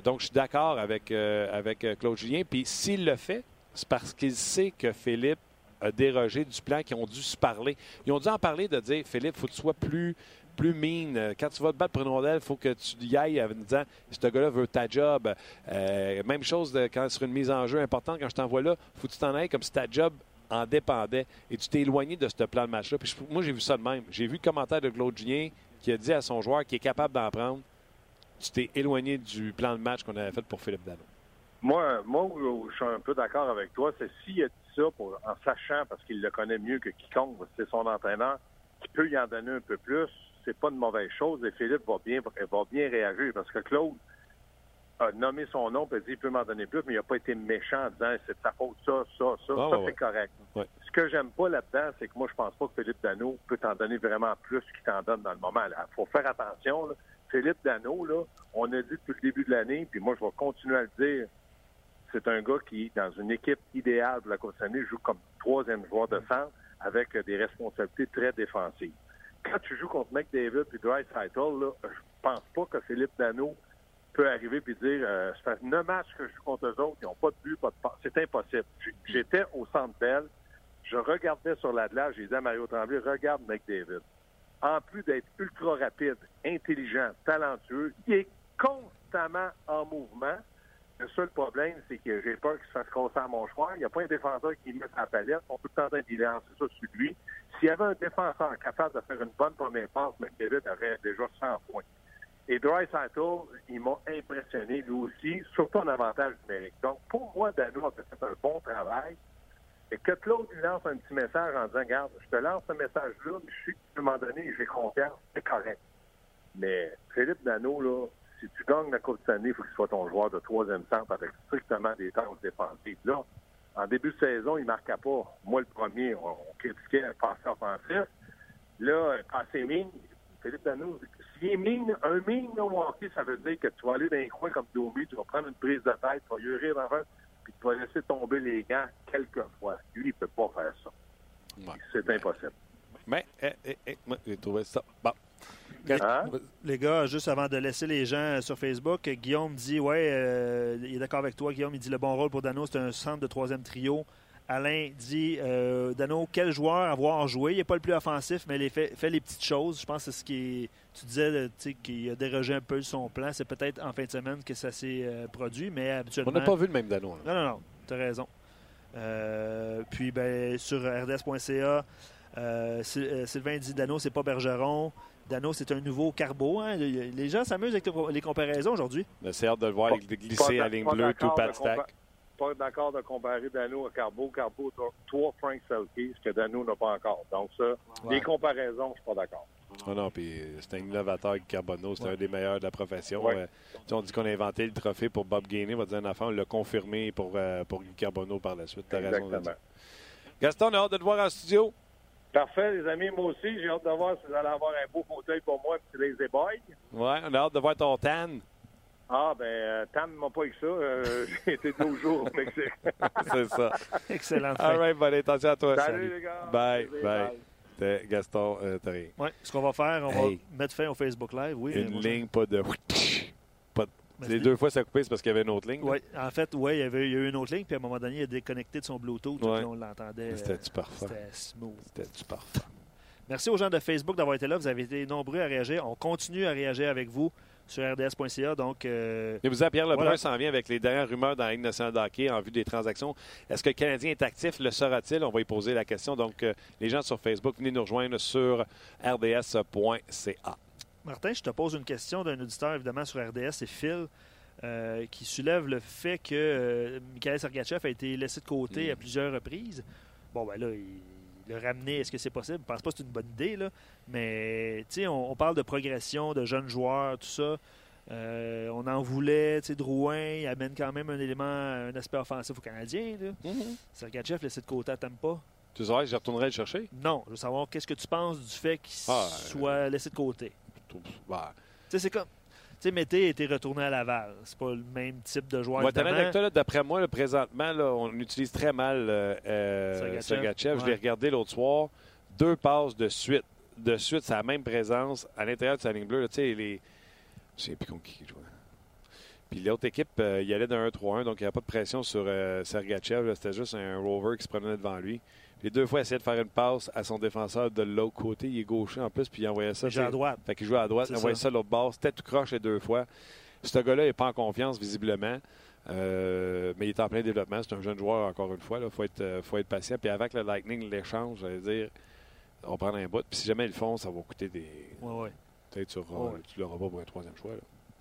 Donc, je suis d'accord avec, avec Claude Julien. Puis, s'il le fait, c'est parce qu'il sait que Philippe a dérogé du plan, qu'ils ont dû se parler. Ils ont dû en parler de dire Philippe, il faut que tu sois plus, plus. Euh, Quand tu vas te battre pour une rondelle, il faut que tu y ailles en disant ce gars-là veut ta job. Euh, même chose quand sur une mise en jeu importante, quand je t'envoie là, faut que tu t'en ailles comme si ta job en dépendait. Et tu t'es éloigné de ce plan de match-là. Puis moi, j'ai vu ça de même. J'ai vu le commentaire de Claude Julien qui a dit à son joueur qui est capable d'en prendre tu t'es éloigné du plan de match qu'on avait fait pour Philippe Dano. Moi, moi où je suis un peu d'accord avec toi, c'est s'il a dit ça pour, en sachant, parce qu'il le connaît mieux que quiconque, c'est son entraîneur, qui peut y en donner un peu plus, c'est pas une mauvaise chose. Et Philippe va bien, va bien réagir parce que Claude a nommé son nom et dit il peut m'en donner plus, mais il n'a pas été méchant en disant c'est de sa faute, ça, ça, ça. Ah, ça, ouais, c'est correct. Ouais. Ce que j'aime pas là-dedans, c'est que moi, je pense pas que Philippe Dano peut t'en donner vraiment plus qu'il t'en donne dans le moment. Il faut faire attention. là. Philippe Dano, là, on a dit depuis le début de l'année, puis moi, je vais continuer à le dire, c'est un gars qui, dans une équipe idéale de la Coupe Stanley, joue comme troisième joueur de centre avec des responsabilités très défensives. Quand tu joues contre McDavid puis Eichel, là, je pense pas que Philippe Dano peut arriver puis dire euh, ça fait neuf matchs que je joue contre eux autres, ils n'ont pas de but, pas de passe. C'est impossible. J- J'étais au centre Bell, je regardais sur la glace, j'ai dit à Mario Tremblay, regarde McDavid. En plus d'être ultra rapide, intelligent, talentueux, il est constamment en mouvement. Le seul problème, c'est que j'ai peur qu'il se fasse casser à mon choix. Il n'y a pas un défenseur qui met sa palette. On peut tenter d'y lancer ça sur lui. S'il y avait un défenseur capable de faire une bonne première passe, McDavid aurait déjà 100 points. Et Dry Saddle, il m'a impressionné lui aussi, surtout en avantage numérique. Donc, pour moi, Dano a fait un bon travail. Et que Claude lui lance un petit message en disant, regarde, je te lance ce message-là, mais je sais qu'à un moment donné, j'ai confiance, c'est correct. Mais Philippe Dano, là, si tu gagnes la Coupe Stanley, il faut qu'il soit ton joueur de troisième centre avec strictement des tâches défensives. Là, en début de saison, il ne marquait pas. Moi, le premier, on, critiquait un passé offensif. Là, passé mine, Philippe Dano, s'il est mine, un mine au hockey, ça veut dire que tu vas aller dans un coin comme Domi, tu vas prendre une prise de tête, tu vas yurer avant, puis tu vas laisser tomber les gants quelques fois. Lui, il ne peut pas faire ça. Ouais. C'est impossible. Mais, eh, eh, eh, moi, j'ai trouvé ça. Bon. Hein? Les gars, juste avant de laisser les gens sur Facebook, Guillaume dit Ouais, euh, il est d'accord avec toi. Guillaume, il dit le bon rôle pour Dano, c'est un centre de troisième trio. Alain dit euh, Dano, quel joueur avoir joué Il n'est pas le plus offensif, mais il fait, fait les petites choses. Je pense que c'est ce qui Tu disais tu sais, qu'il a dérogé un peu son plan. C'est peut-être en fin de semaine que ça s'est euh, produit, mais habituellement. On n'a pas vu le même Dano. là. Non, non, non, tu as raison. Euh, puis ben, sur rds.ca, Sy- Sylvain dit Dano, c'est pas Bergeron. Dano, c'est un nouveau Carbo. hein. Les gens s'amusent avec les comparaisons aujourd'hui. Mais C'est hâte de le voir Pas- glisser à ligne bleue, tout pat Pas d'accord de comparer Dano à Carbo. Carbo, a trois Frank Selke, ce que Dano n'a pas encore. Donc, ça, les comparaisons, je suis pas d'accord. Ah non, puis c'est un innovateur avec Carbonneau, c'est Ouais. un des meilleurs de la profession. Ouais. Euh, on dit qu'on a inventé le trophée pour Bob Gainey, on va dire un enfant, on l'a confirmé pour, euh, pour Guy Carbonneau par la suite. T'as raison Exactement. Gaston, on a hâte de te voir en studio. Parfait, les amis. Moi aussi, j'ai hâte de voir si vous allez avoir un beau fauteuil pour moi, petit lazy boy. Ouais, on a hâte de voir ton tan. Ah, ben, euh, Tam m'a pas eu ça. Euh, j'ai été 12 jours au Mexique. c'est ça. Excellent. All right, bonne attention à toi. Salut, les gars. Bye, bye. T'es- Gaston, euh. Ouais, ce qu'on va faire, on Hey. va mettre fin au Facebook Live. Oui, Une ligne, pas de. Mais Les deux fois, ça a coupé, c'est parce qu'il y avait une autre ligne. Ouais, en fait, ouais, il y avait il y a eu une autre ligne, puis à un moment donné, il a déconnecté de son Bluetooth, Ouais. puis on l'entendait. Mais C'était-tu euh, parfait? C'était smooth. C'était-tu parfait? Merci aux gens de Facebook d'avoir été là. Vous avez été nombreux à réagir. On continue à réagir avec vous sur rds.ca. Donc, euh, Et vous savez, Pierre Lebrun Voilà. s'en vient avec les dernières rumeurs dans la Ligue nationale de hockey en vue des transactions. Est-ce que le Canadien est actif? Le sera-t-il? On va y poser la question. Donc, euh, les gens sur Facebook, venez nous rejoindre sur rds.ca. Martin, je te pose une question d'un auditeur, évidemment, sur RDS, c'est Phil, euh, qui soulève le fait que euh, Mikhail Sergachev a été laissé de côté Mm. à plusieurs reprises. Bon, ben là, il le ramener, est-ce que c'est possible? Je pense pas que c'est une bonne idée, là. Mais, tu sais, on, on parle de progression, de jeunes joueurs, tout ça. Euh, on en voulait, tu sais, Drouin, il amène quand même un élément, un aspect offensif au Canadien, là. Sergachev laissé de côté à Tampa. Tu sais, je retournerai le chercher? Non, je veux savoir qu'est-ce que tu penses du fait qu'il Ah, soit laissé de côté. Bah, Tu sais, c'est comme. Tu sais, Mété était retourné à Laval. C'est pas le même type de joueur. Là, d'après moi, là, présentement, là, on utilise très mal euh, euh, Sergachev. Je Ouais. l'ai regardé l'autre soir. Deux passes de suite. De suite, c'est la même présence à l'intérieur de sa ligne bleue. Tu sais, les. Je sais plus contre qui il jouait. Puis l'autre équipe, euh, il allait d'un 1-3-1, donc il n'y avait pas de pression sur euh, Sergachev. C'était juste un rover qui se prenait devant lui. Les deux fois, il essayait de faire une passe à son défenseur de l'autre côté. Il est gaucher en plus, puis il envoyait ça. Il joue à droite. fait qu'il joue à droite, il envoyait ça. ça à l'autre bord. C'était tout croche les deux fois. Ce gars-là n'est pas en confiance, visiblement. Euh, mais il est en plein développement. C'est un jeune joueur, encore une fois. Il faut être, euh, faut être patient. Puis avec le Lightning, l'échange, j'allais dire, on va prendre un bout. Puis si jamais ils le font, ça va coûter des. Ouais, ouais. Peut-être tu Ouais. ne l'auras pas pour un troisième choix. là.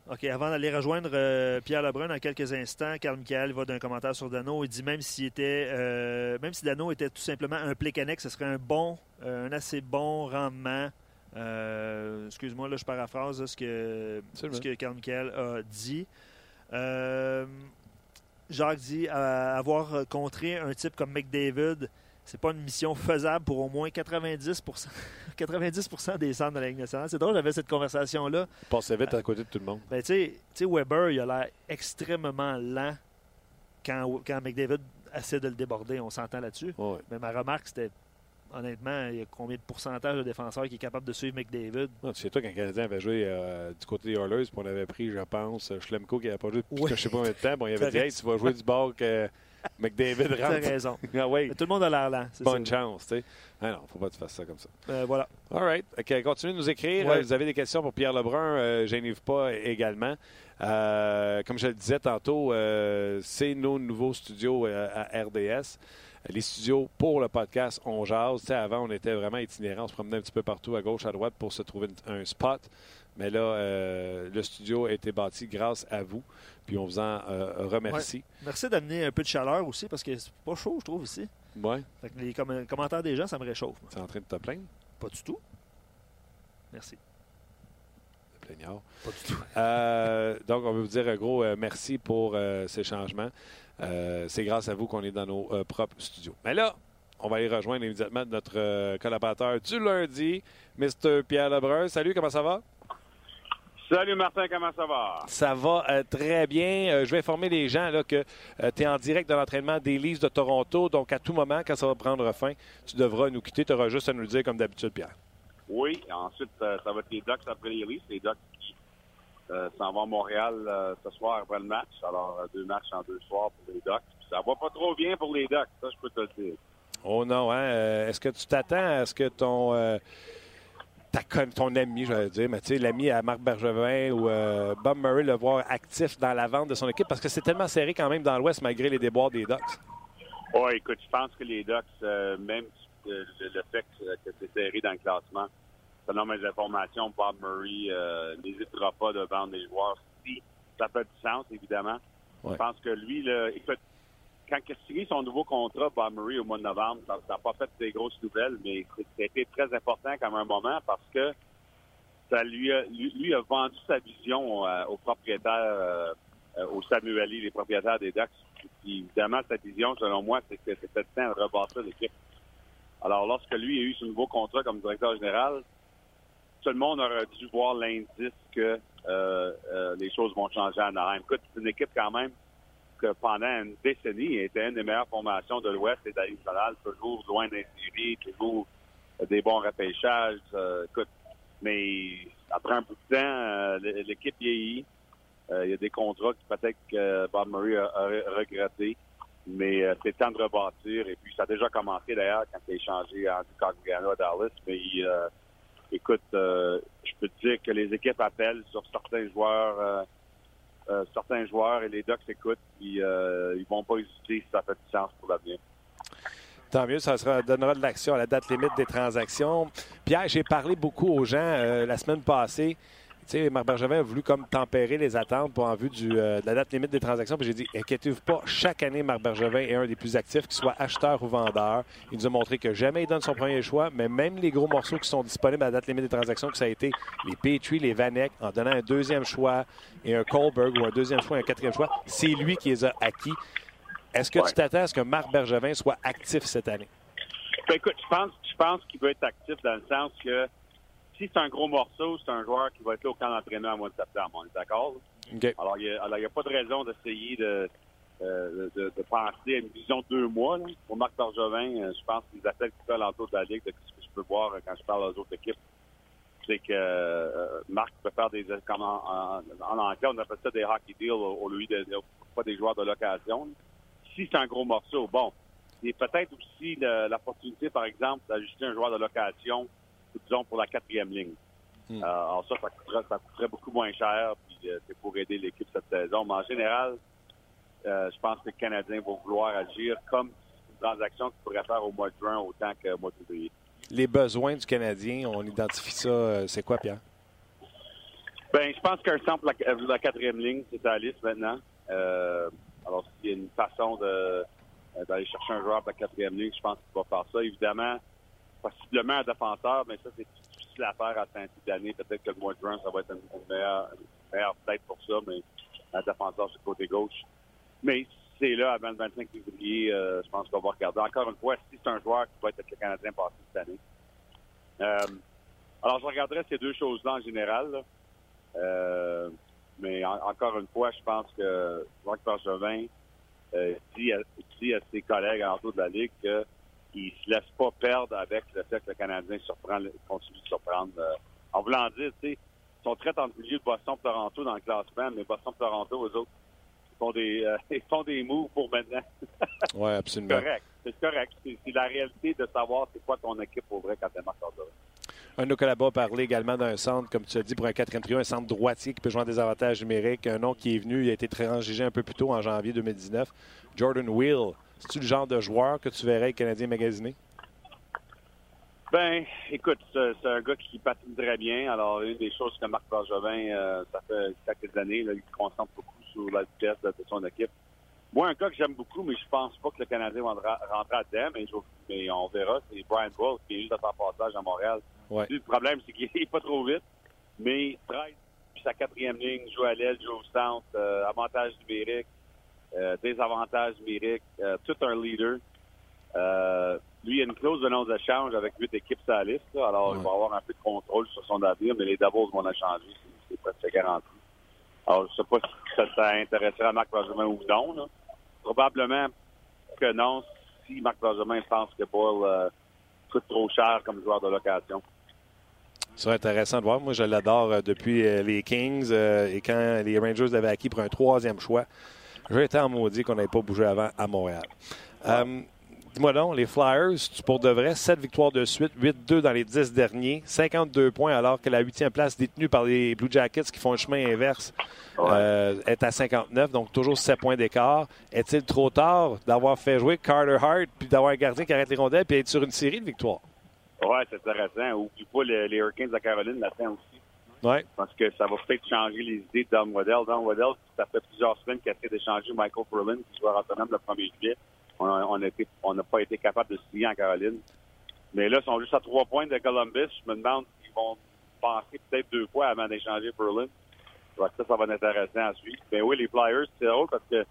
OK, avant d'aller rejoindre euh, Pierre Lebrun dans quelques instants, Carl Michael va d'un commentaire sur Dano. Il dit même s'il était euh, même si Dano était tout simplement un Plekanec, ce serait un bon, euh, un assez bon rendement. Excuse-moi, là, je paraphrase là, ce que, ce que Carl Michael a dit. Jacques dit avoir contré un type comme McDavid, c'est pas une mission faisable pour au moins 90 90 des centres de la Ligue nationale. C'est drôle, j'avais cette conversation-là. Il passait vite à côté de tout le monde. Ben, tu sais- tu sais, Weber, il a l'air extrêmement lent quand, quand McDavid essaie de le déborder. On s'entend là-dessus. Ouais. Mais ma remarque, c'était honnêtement, il y a combien de pourcentage de défenseurs qui est capable de suivre McDavid? Non, tu sais, toi, quand le Canadien avait joué euh, du côté des Oilers, puis on avait pris, je pense, Schlemko qui n'avait pas joué depuis Ouais. je sais pas combien de temps. Bon, il avait dit, hey, tu vas jouer du bord que McDavid rentre. raison. ah Mais tout le monde a l'air c'est bonne ça. chance, tu sais. Ah non, faut pas que tu fasses ça comme ça. Euh, voilà. All right. OK, continuez de nous écrire. Ouais. Vous avez des questions pour Pierre Lebrun, euh, gênez-vous pas également. Euh, comme je le disais tantôt, euh, c'est nos nouveaux studios à RDS. les studios pour le podcast On Jase. Tu sais, avant, on était vraiment itinérants. On se promenait un petit peu partout, à gauche, à droite, pour se trouver un spot. Mais là, euh, le studio a été bâti grâce à vous. Puis on vous en euh, remercie. Merci d'amener un peu de chaleur aussi, parce que c'est pas chaud, je trouve, ici. Ouais. Fait que les com- commentaires des gens, ça me réchauffe. C'est en train de te plaindre, Pas du tout. Merci. le plaignard. Pas du tout. Euh, donc, on veut vous dire un gros euh, merci pour euh, ces changements. C'est grâce à vous qu'on est dans nos propres studios. Mais là, on va aller rejoindre immédiatement notre collaborateur du lundi, Mr. Pierre Lebrun. Salut, comment ça va? Salut Martin, comment ça va? Ça va euh, très bien. Euh, je vais informer les gens là, que tu es en direct de l'entraînement des Leafs de Toronto. Donc, à tout moment, quand ça va prendre fin, tu devras nous quitter. Tu auras juste à nous le dire comme d'habitude, Pierre. Oui, ensuite, euh, ça va être les Ducks après les Leafs. Les Ducks qui euh, s'en vont à Montréal euh, ce soir après le match. Alors, euh, deux matchs en deux soirs pour les Ducks. Puis ça va pas trop bien pour les Ducks, ça, je peux te le dire. Oh non, hein? Euh, Est-ce que tu t'attends à ce que ton, euh, ta ton ami, je vais dire, mais tu sais, l'ami à Marc Bergevin ou euh, Bob Murray le voir actif dans la vente de son équipe? Parce que c'est tellement serré quand même dans l'Ouest malgré les déboires des Ducks. Oh, écoute, je pense que les Ducks, euh, même euh, le, fait que, que c'est serré dans le classement, selon mes informations, Bob Murray n'hésitera pas de vendre les joueurs si ça fait du sens, évidemment. Ouais. Je pense que lui, là, écoute, quand il a signé son nouveau contrat, Bob Murray, au mois de novembre, ça n'a pas fait des grosses nouvelles, mais été très important comme un moment parce que ça lui a, lui, a vendu sa vision euh, aux propriétaires, euh, euh, aux Samueli, les propriétaires des Ducks. Puis, évidemment, sa vision, selon moi, c'est que c'était temps de rebâtir l'équipe. Alors, lorsque lui a eu son nouveau contrat comme directeur général, tout le monde aurait dû voir l'indice que euh, euh, les choses vont changer à Anaheim. Écoute, c'est une équipe quand même que pendant une décennie était une des meilleures formations de l'Ouest et de toujours loin des séries, toujours des bons repêchages. Euh, écoute, mais après un bout de temps, euh, l'équipe vieillit. Euh, il y a des contrats que peut-être que Bob Murray a, a regretté. Mais c'est temps de rebâtir. Et puis, ça a déjà commencé d'ailleurs quand il a échangé Andy Cogliano à Dallas. Mais écoute, je peux te dire que les équipes appellent sur certains joueurs, euh, certains joueurs et les Ducks écoutent. Puis, euh, ils vont pas hésiter si ça fait du sens pour l'avenir. Tant mieux, ça sera, donnera de l'action à la date limite des transactions. Pierre, j'ai parlé beaucoup aux gens euh, la semaine passée. Tu sais, Marc Bergevin a voulu comme tempérer les attentes pour en vue du, euh, de la date limite des transactions. Puis j'ai dit, inquiétez-vous pas, chaque année, Marc Bergevin est un des plus actifs, qu'il soit acheteur ou vendeur. Il nous a montré que jamais il donne son premier choix, mais même les gros morceaux qui sont disponibles à la date limite des transactions, que ça a été les Petrie, les Vanek, en donnant un deuxième choix et un Kohlberg ou un deuxième choix et un quatrième choix, c'est lui qui les a acquis. Est-ce que Ouais. tu t'attends à ce que Marc Bergevin soit actif cette année? Ben, écoute, je pense, je pense qu'il va être actif dans le sens que si c'est un gros morceau, c'est un joueur qui va être là au camp d'entraînement au mois de septembre. On est d'accord? Alors, il n'y a, pas de raison d'essayer de, euh, de, de penser à une vision de deux mois. Là. Pour Marc Bergevin, euh, je pense que les appels qu'il fait alentour de la Ligue, de ce que je peux voir euh, quand je parle aux autres équipes, c'est que euh, Marc peut faire des... Comme en, en, en anglais, on appelle ça des hockey deals au, lieu de, de- pas des joueurs de location. Si c'est un gros morceau, bon, il y a peut-être aussi l'opportunité, par exemple, d'ajuster un joueur de location, disons, pour la quatrième ligne. Hmm. Euh, alors ça, ça coûterait, ça coûterait beaucoup moins cher, puis euh, c'est pour aider l'équipe cette saison. Mais en général, euh, je pense que les Canadiens vont vouloir agir comme une transaction qu'ils pourraient faire au mois de juin autant qu'au mois de février. Les besoins du Canadien, on identifie ça. C'est quoi, Pierre? Ben, je pense qu'un centre, la, la quatrième ligne, c'est à la liste maintenant. Alors, s'il y a une façon d'aller chercher un joueur pour la quatrième ligne, je pense qu'il va faire ça. Évidemment, possiblement un défenseur, mais ça, c'est difficile à faire à fin d'année. Peut-être que le mois de juin, ça va être une, une meilleure, une meilleure pour ça, mais un défenseur sur le côté gauche. Mais c'est là, avant le 25 février, euh, je pense qu'on va regarder. Encore une fois, si c'est un joueur qui va être avec le Canadien passé cette année. Euh, alors, je regarderai ces deux choses-là en général. Euh, mais en- encore une fois, je pense que Marc Bergevin dit, dit à ses collègues en autour de la Ligue qu'il ne se laisse pas perdre avec le fait que le Canadien surprend, continue de surprendre. euh, en voulant dire, tu sais, ils sont très en milieu de Boston-Toronto dans le classement, mais Boston-Toronto, eux autres, ils font des, euh, ils font des moves pour maintenant. Oui, absolument. correct. C'est correct. C'est la réalité de savoir c'est quoi ton équipe pour vrai quand Marc Bergevin. Un de nos a parlé également d'un centre, comme tu as dit, pour un 4 trio, un centre droitier qui peut jouer en désavantage numérique. Un nom qui est venu, il a été transigé un peu plus tôt en janvier 2019. Jordan Wheel C'est-tu le genre de joueur que tu verrais le Canadien magasiner? Ben, écoute, c'est un gars qui patine très bien. Alors, une des choses que Marc Bergevin, euh, ça fait quelques années, là, il se concentre beaucoup sur la vitesse de son équipe. Moi, un gars que j'aime beaucoup, mais je pense pas que le Canadien va rentrer à dedans, mais, mais on verra, c'est Brian Bull qui est juste à faire passage à Montréal. Ouais. Le problème, c'est qu'il est pas trop vite, mais 13 puis sa quatrième ligne, joue à l'aile, joue au centre, euh, avantage numérique, euh, désavantage numérique, euh, tout un leader. Euh, lui, il a une clause de non-échange avec huit équipes sur la liste. Là, alors, Ouais. il va avoir un peu de contrôle sur son avenir, mais les Devils vont échanger. C'est- presque garanti. Alors, je sais pas si ça, ça intéresserait Marc Bergevin ou non. Là. Probablement que non, si Marc Bergevin pense que Paul euh, coûte trop cher comme joueur de location. Ce serait intéressant de voir. Moi, je l'adore depuis les Kings euh, et quand les Rangers l'avaient acquis pour un troisième choix. J'ai été en maudit qu'on n'avait pas bougé avant à Montréal. Euh, Dis-moi donc, les Flyers, pour de vrai, 7 victoires de suite, 8-2 dans les 10 derniers, 52 points, alors que la huitième place détenue par les Blue Jackets qui font le chemin inverse euh, est à 59, donc toujours 7 points d'écart. Est-il trop tard d'avoir fait jouer Carter Hart puis d'avoir un gardien qui arrête les rondelles puis être sur une série de victoires? Ouais, c'est intéressant. Oublie pas les, les Hurricanes de Caroline là-dedans aussi. Parce que ça va peut-être changer les idées de Don Waddell. Don Waddell, ça fait plusieurs semaines qu'il essaie d'échanger Michael Furlan, qui joue à autonome le 1er juillet. On n'a a pas été capable de se lier en Caroline. Mais là, ils sont juste à trois points de Columbus. Je me demande s'ils vont penser peut-être deux fois avant d'échanger Furlan. Donc ça, ça va être intéressant à suivre. Mais oui, les Flyers, c'est drôle parce que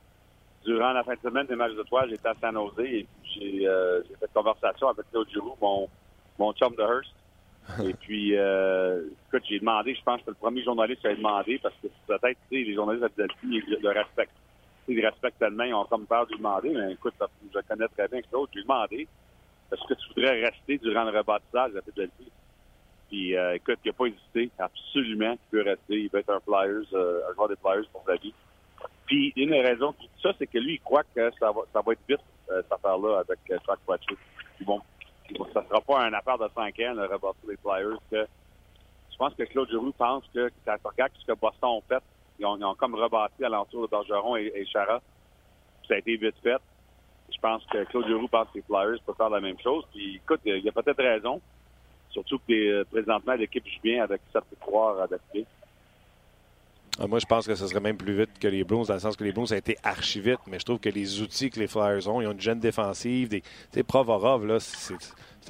durant la fin de semaine des matchs de toile, j'étais à San Jose et j'ai euh, fait conversation avec Claude Giroux, mon, mon chum de Hearst. Et puis, euh, écoute, j'ai demandé, je pense que le premier journaliste qui a demandé, parce que peut-être, tu sais, les journalistes Philadelphie, ils le respectent. Ils respectent tellement, ils ont comme peur de lui demander, mais écoute, je le connais très bien, Claude, je lui ai demandé, est-ce que tu voudrais rester durant le rebâtissage à Philadelphie? Puis, euh, écoute, il n'a pas hésité, absolument, il peut rester, il va être un Flyers, euh, un joueur des Flyers pour sa vie. Puis, une des raisons qui dit ça, c'est que lui, il croit que ça va, ça va être vite, euh, cette affaire-là, avec Chuck Fletcher. Puis ça sera pas une affaire de 5 ans, le rebâtir les Flyers. Que, je pense que Claude Giroux pense que quand tu regardes ce que Boston ont fait, ils ont, comme rebâti alentour de Bergeron et, et Chara. Ça a été vite fait. Je pense que Claude Giroux pense que les Flyers peuvent faire la même chose. Puis écoute, il y a peut-être raison. Surtout que présentement, l'équipe joue bien avec sept victoires adaptées. Ah, Moi, je pense que ce serait même plus vite que les Blues, dans le sens que les Blues, ça a été archi vite, mais je trouve que les outils que les Flyers ont, ils ont une jeune défensive. Des, tu sais, Provorov, là, c'est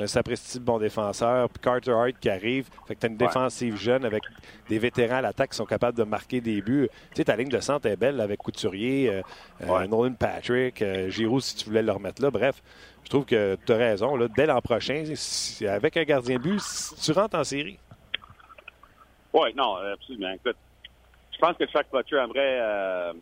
un sapristi de bon défenseur. Puis Carter Hart qui arrive. Fait que tu as une Ouais. défensive jeune avec des vétérans à l'attaque qui sont capables de marquer des buts. Tu sais, ta ligne de centre est belle avec Couturier, euh, euh. Nolan Patrick, euh, Giroud, si tu voulais le remettre là. Bref, je trouve que tu as raison. Là, dès l'an prochain, si- avec un gardien de but, si tu rentres en série. Oui, non, absolument. Écoute, pense que chaque Fletcher aimerait euh,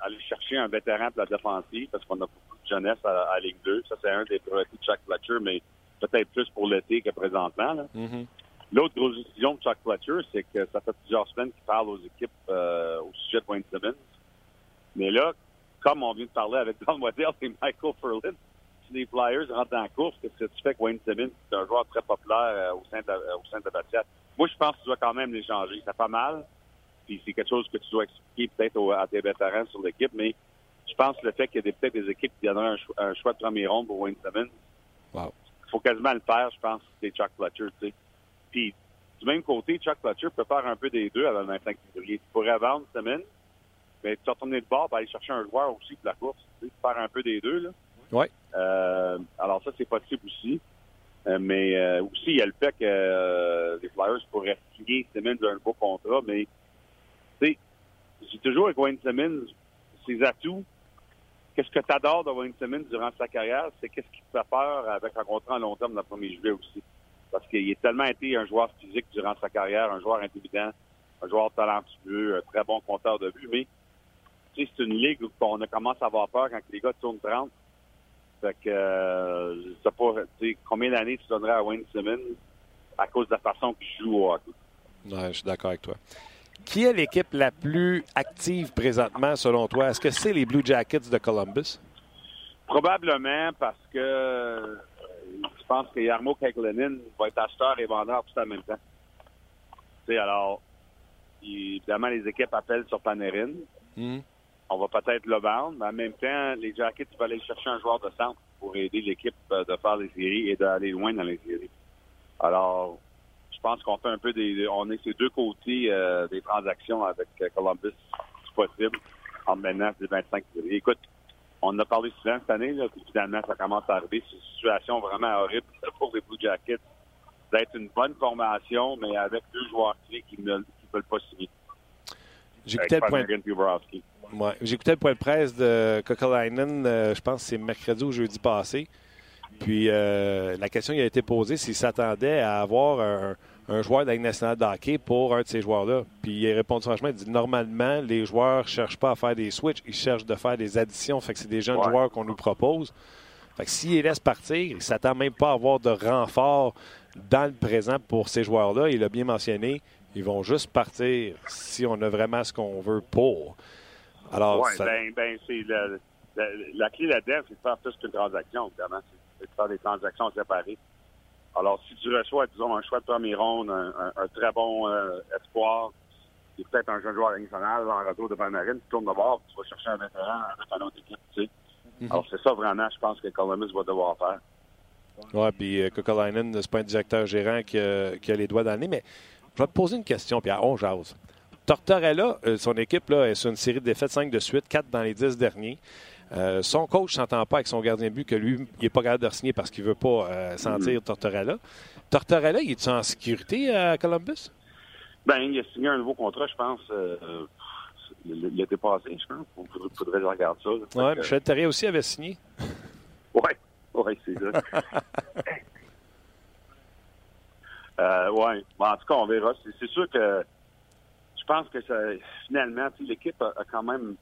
aller chercher un vétéran pour la défensive parce qu'on a beaucoup de jeunesse à, à Ligue 2. Ça, c'est un des priorités de chaque Fletcher, mais peut-être plus pour l'été que présentement. Mhm. L'autre grosse décision de Chuck Fletcher, c'est que ça fait plusieurs semaines qu'il parle aux équipes euh, au sujet de Wayne Simmons. Mais là, comme on vient de parler avec Don Waddell et Michael Furlan, si les Flyers rentrent dans la course, qu'est-ce que tu fais que Wayne Simmons, c'est un joueur très populaire euh, au sein de, au sein de la? Moi, je pense que tu dois quand même l'échanger. Ça fait mal. Puis c'est quelque chose que tu dois expliquer peut-être à tes vétérans sur l'équipe, mais je pense que le fait qu'il y ait peut-être des équipes qui donneraient un, cho- un choix de premier ronde pour Wayne Simmons, Wow. il faut quasiment le faire, je pense, c'est Chuck Fletcher, tu sais. Puis, du même côté, Chuck Fletcher peut faire un peu des deux avant le 25 février. Tu pourrais vendre Simmons, mais tu vas retourner de bord pour aller chercher un joueur aussi pour la course, tu sais, faire un peu des deux, là. Ouais. Euh, alors ça, c'est possible aussi. Euh, mais euh, aussi, il y a le fait que euh, les Flyers pourraient signer Simmons un beau contrat, mais j'ai toujours avec Wayne Simmons, ses atouts, qu'est-ce que tu adores de Wayne Simmons durant sa carrière, c'est qu'est-ce qui te fait peur avec un contrat à long terme le 1er juillet aussi. Parce qu'il a tellement été un joueur physique durant sa carrière, un joueur intelligent, un joueur talentueux, un très bon compteur de but, mais tu sais, c'est une ligue où on a commencé à avoir peur quand les gars tournent 30. Fait que, euh, je sais pas, tu sais, combien d'années tu donnerais à Wayne Simmons à cause de la façon qu'il joue au hockey? Ouais, je suis d'accord avec toi. Qui est l'équipe la plus active présentement, selon toi? Est-ce que c'est les Blue Jackets de Columbus? Probablement parce que euh, je pense que Yarmo Keklenin va être acheteur et vendeur tout en même temps. Tu sais, alors, évidemment, les équipes appellent sur Panarin. Mhm. on va peut-être le vendre, mais en même temps, les Jackets vont aller chercher un joueur de centre pour aider l'équipe euh, de faire les séries et d'aller loin dans les séries. Alors, je pense qu'on fait un peu des. On est ces deux côtés euh, des transactions avec euh, Columbus, si possible, en maintenant ces 25 séries. Écoute, on en a parlé souvent cette année, là, puis finalement, ça commence à arriver. C'est une situation vraiment horrible pour les Blue Jackets d'être une bonne formation, mais avec deux joueurs clés qui ne qui veulent pas signer. J'écoutais le, point... Ouais, le point de presse de Kokolainen, euh, je pense que c'est mercredi ou jeudi passé. Puis euh, la question qui a été posée, s'il s'attendait à avoir un, un joueur de la Ligue nationale de hockey pour un de ces joueurs-là. Puis il a répondu franchement, il dit normalement, les joueurs ne cherchent pas à faire des switches, ils cherchent de faire des additions. Fait que c'est des jeunes Ouais. joueurs qu'on nous propose. Fait que s'il laisse partir, il ne s'attend même pas à avoir de renfort dans le présent pour ces joueurs-là. Il a bien mentionné, ils vont juste partir si on a vraiment ce qu'on veut pour. Alors, Ouais, ça- ben, ben c'est le- la, la clé là-dedans, c'est de faire plus qu'une transaction, évidemment. C'est de faire des transactions séparées. Alors, si tu reçois, disons, un choix de premier ronde, un, un- un très bon euh, espoir, et peut-être un jeune joueur national en retour de Panarin, tu tournes de bord, tu vas chercher un vétéran avec une autre équipe, tu sais. Mhm. Alors, c'est ça vraiment, je pense que Columbus va devoir faire. Oui, puis euh, Kokolainen, c'est pas un directeur gérant qui a, qui a les doigts dans le nez, mais je vais te poser une question, Pierre. On jase. Tortorella, euh, son équipe là, est sur une série de défaites 5 de suite, 4 dans les 10 derniers. Euh, son coach ne s'entend pas avec son gardien de but que lui, il n'est pas capable de signer parce qu'il ne veut pas euh, sentir Tortorella. Tortorella, il est en sécurité à Columbus? Ben, il a signé un nouveau contrat, je pense, euh, euh, l'été passé, je pense. Il faudrait, faudrait que je regarde ça. Oui, que- Michel aussi avait signé. Ouais, ouais, c'est ça. euh, ouais. Bon, en tout cas, on verra. C'est, sûr que je pense que ça, finalement, l'équipe a, a quand même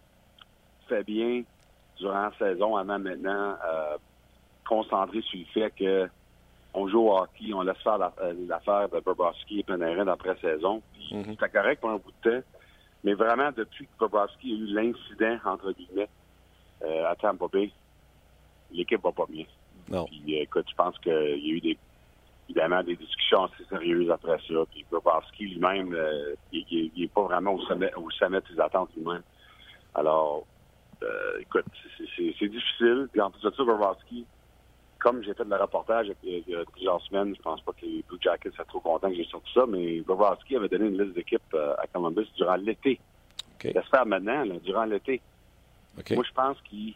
fait bien durant la saison, avant maintenant, euh, concentré sur le fait que on joue au hockey, on laisse faire la- euh, l'affaire de Bobrovski et Panarin après-saison. Puis Mhm. C'était correct pour un bout de temps. Mais vraiment, depuis que Bobrovski a eu l'incident, entre guillemets, euh, à Tampa Bay, l'équipe va pas bien. Non. Puis écoute, je pense qu'il y a eu des évidemment des discussions assez sérieuses après ça. Puis Bobrovski lui-même, euh, il, n'est pas vraiment au sommet, au sommet de ses attentes lui-même. Alors, euh, écoute, c'est- difficile. Puis en plus de ça, Bobrovski, comme j'ai fait le reportage il y a- plusieurs semaines, je pense pas que les Blue Jackets soient trop contents que j'ai sorti ça, mais Bobrovski avait donné une liste d'équipes euh, à Columbus durant l'été. OK. J'espère maintenant, là, durant l'été. Moi, je pense qu'il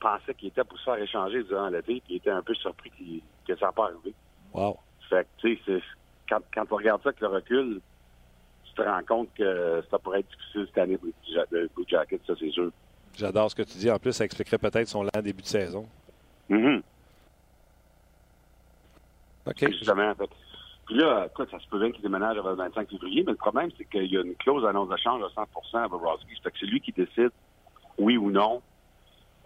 pensait qu'il était pour se faire échanger durant l'été, puis il était un peu surpris qu'il- que ça n'a pas arrivé. Wow. Fait que, tu sais, quand, quand tu regardes ça avec le recul, tu te rends compte que ça pourrait être difficile cette année pour les Blue Jackets, ça, c'est sûr. J'adore ce que tu dis. En plus, ça expliquerait peut-être son lent début de saison. Mhm. OK. Justement, en fait. Puis là, écoute, ça se peut bien qu'il déménage avant le 25 février, mais le problème, c'est qu'il y a une clause d'annonce de change à 100% à Bobrovski. Fait que c'est lui qui décide, oui ou non,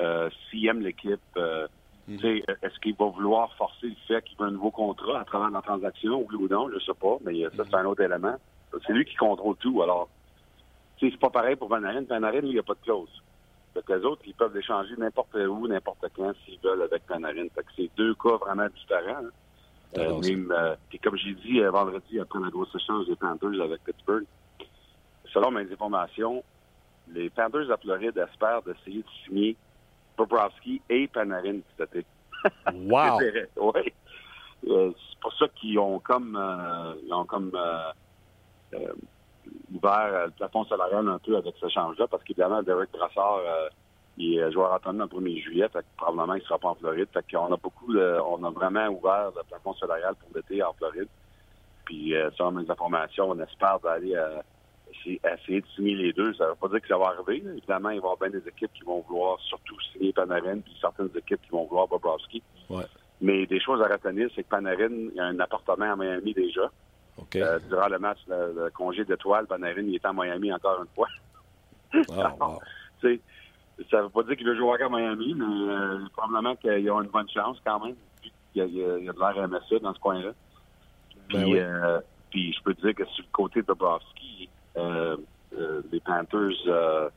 euh, s'il aime l'équipe. euh, Mhm. sais, Est-ce qu'il va vouloir forcer le fait qu'il veut un nouveau contrat à travers la transaction, oui ou non, je sais pas, mais euh, ça, c'est un autre élément. C'est lui qui contrôle tout. Alors, c'est pas pareil pour Panarin. Panarin, lui, il n'y a pas de clause. Que les autres, ils peuvent l'échanger n'importe où, n'importe quand, s'ils veulent, avec Panarin. Fait que c'est deux cas vraiment différents. hein. Euh, même, euh, puis comme j'ai dit euh, vendredi, après la grosse échange des Panthers avec Pittsburgh, selon mes informations, les Panthers de Floride espèrent d'essayer de signer Bobrovski et Panarin cet été. Wow. Oui. C'est pour ça qu'ils ont comme ils ont comme ouvert euh, le plafond salarial un peu avec ce change-là, parce qu'évidemment, Derek Brassard, euh, il est joueur autonome le 1er juillet, fait que probablement il ne sera pas en Floride. Fait qu'on a beaucoup on a vraiment ouvert le plafond salarial pour l'été en Floride. Puis euh, selon mes informations, on espère d'aller euh, essayer, essayer de signer les deux. Ça ne veut pas dire que ça va arriver. là. Évidemment, il va y avoir bien des équipes qui vont vouloir surtout signer Panarin, puis certaines équipes qui vont vouloir Bobrovski. Ouais. Mais des choses à retenir, c'est que Panarin il a un appartement à Miami déjà. Euh, durant le match, le, le congé d'étoiles, Panarin il est à Miami encore une fois. Ah, wow. Tu sais, ça veut pas dire qu'il veut jouer à Miami, mais euh, probablement qu'ils ont une bonne chance quand même. il y a, il y a de l'air dans ce coin-là. Puis, Ben oui. euh, puis je peux te dire que sur le côté de Bobrovski, euh, euh, les Panthers,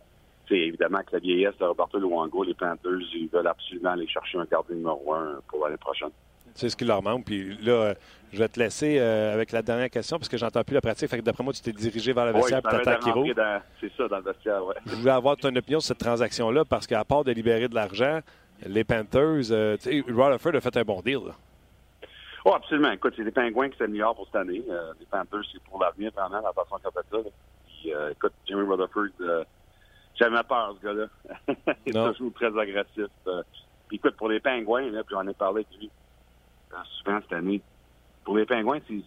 sais, évidemment que la vieillesse de Roberto Luongo, les Panthers, ils veulent absolument aller chercher un gardien numéro un pour l'année prochaine. C'est ce qui leur manque. Puis là, euh, je vais te laisser euh, avec la dernière question parce que j'entends plus la pratique. Fait que d'après moi, tu t'es dirigé vers le vestiaire rentrer Kiro. dans- C'est ça, dans le vestiaire, ouais. Je voulais avoir ton opinion sur cette transaction-là parce qu'à part de libérer de l'argent, les Panthers, euh, Rutherford a fait un bon deal. là. Oh, absolument. Écoute, c'est les Pingouins qui meilleur pour cette année. Euh, les Panthers, c'est pour l'avenir, vraiment, la façon qu'on fait ça. là. Puis, écoute, Jimmy Rutherford, jamais peur, ce gars-là. Il est toujours très agressif. Puis, écoute, pour les Pingouins, là, puis j'en ai parlé avec lui souvent cette année, pour les Pingouins, il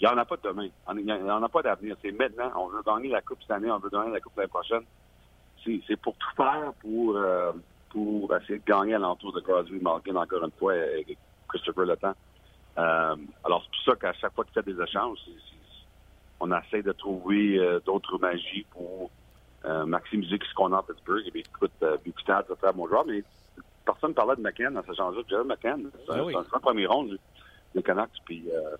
n'y en a pas de demain. Il n'y en a pas d'avenir. C'est maintenant. On veut gagner la Coupe cette année, on veut gagner la Coupe l'année prochaine. C'est, pour tout faire pour, euh, pour essayer de gagner à l'entour de Crosby, Malkin, encore une fois, et Christopher Le. Euh, alors, c'est pour ça qu'à chaque fois qu'il fait des échanges, on essaie de trouver euh, d'autres magies pour maximiser ce qu'on a à Pittsburgh. Et bien, écoute, euh, Bukestad, très bon joueur, mais personne ne parlait de McCann dans ce échange-là. Jared McCann, c'est Ah un- oui. c'est un premier les Canucks. Puis, euh,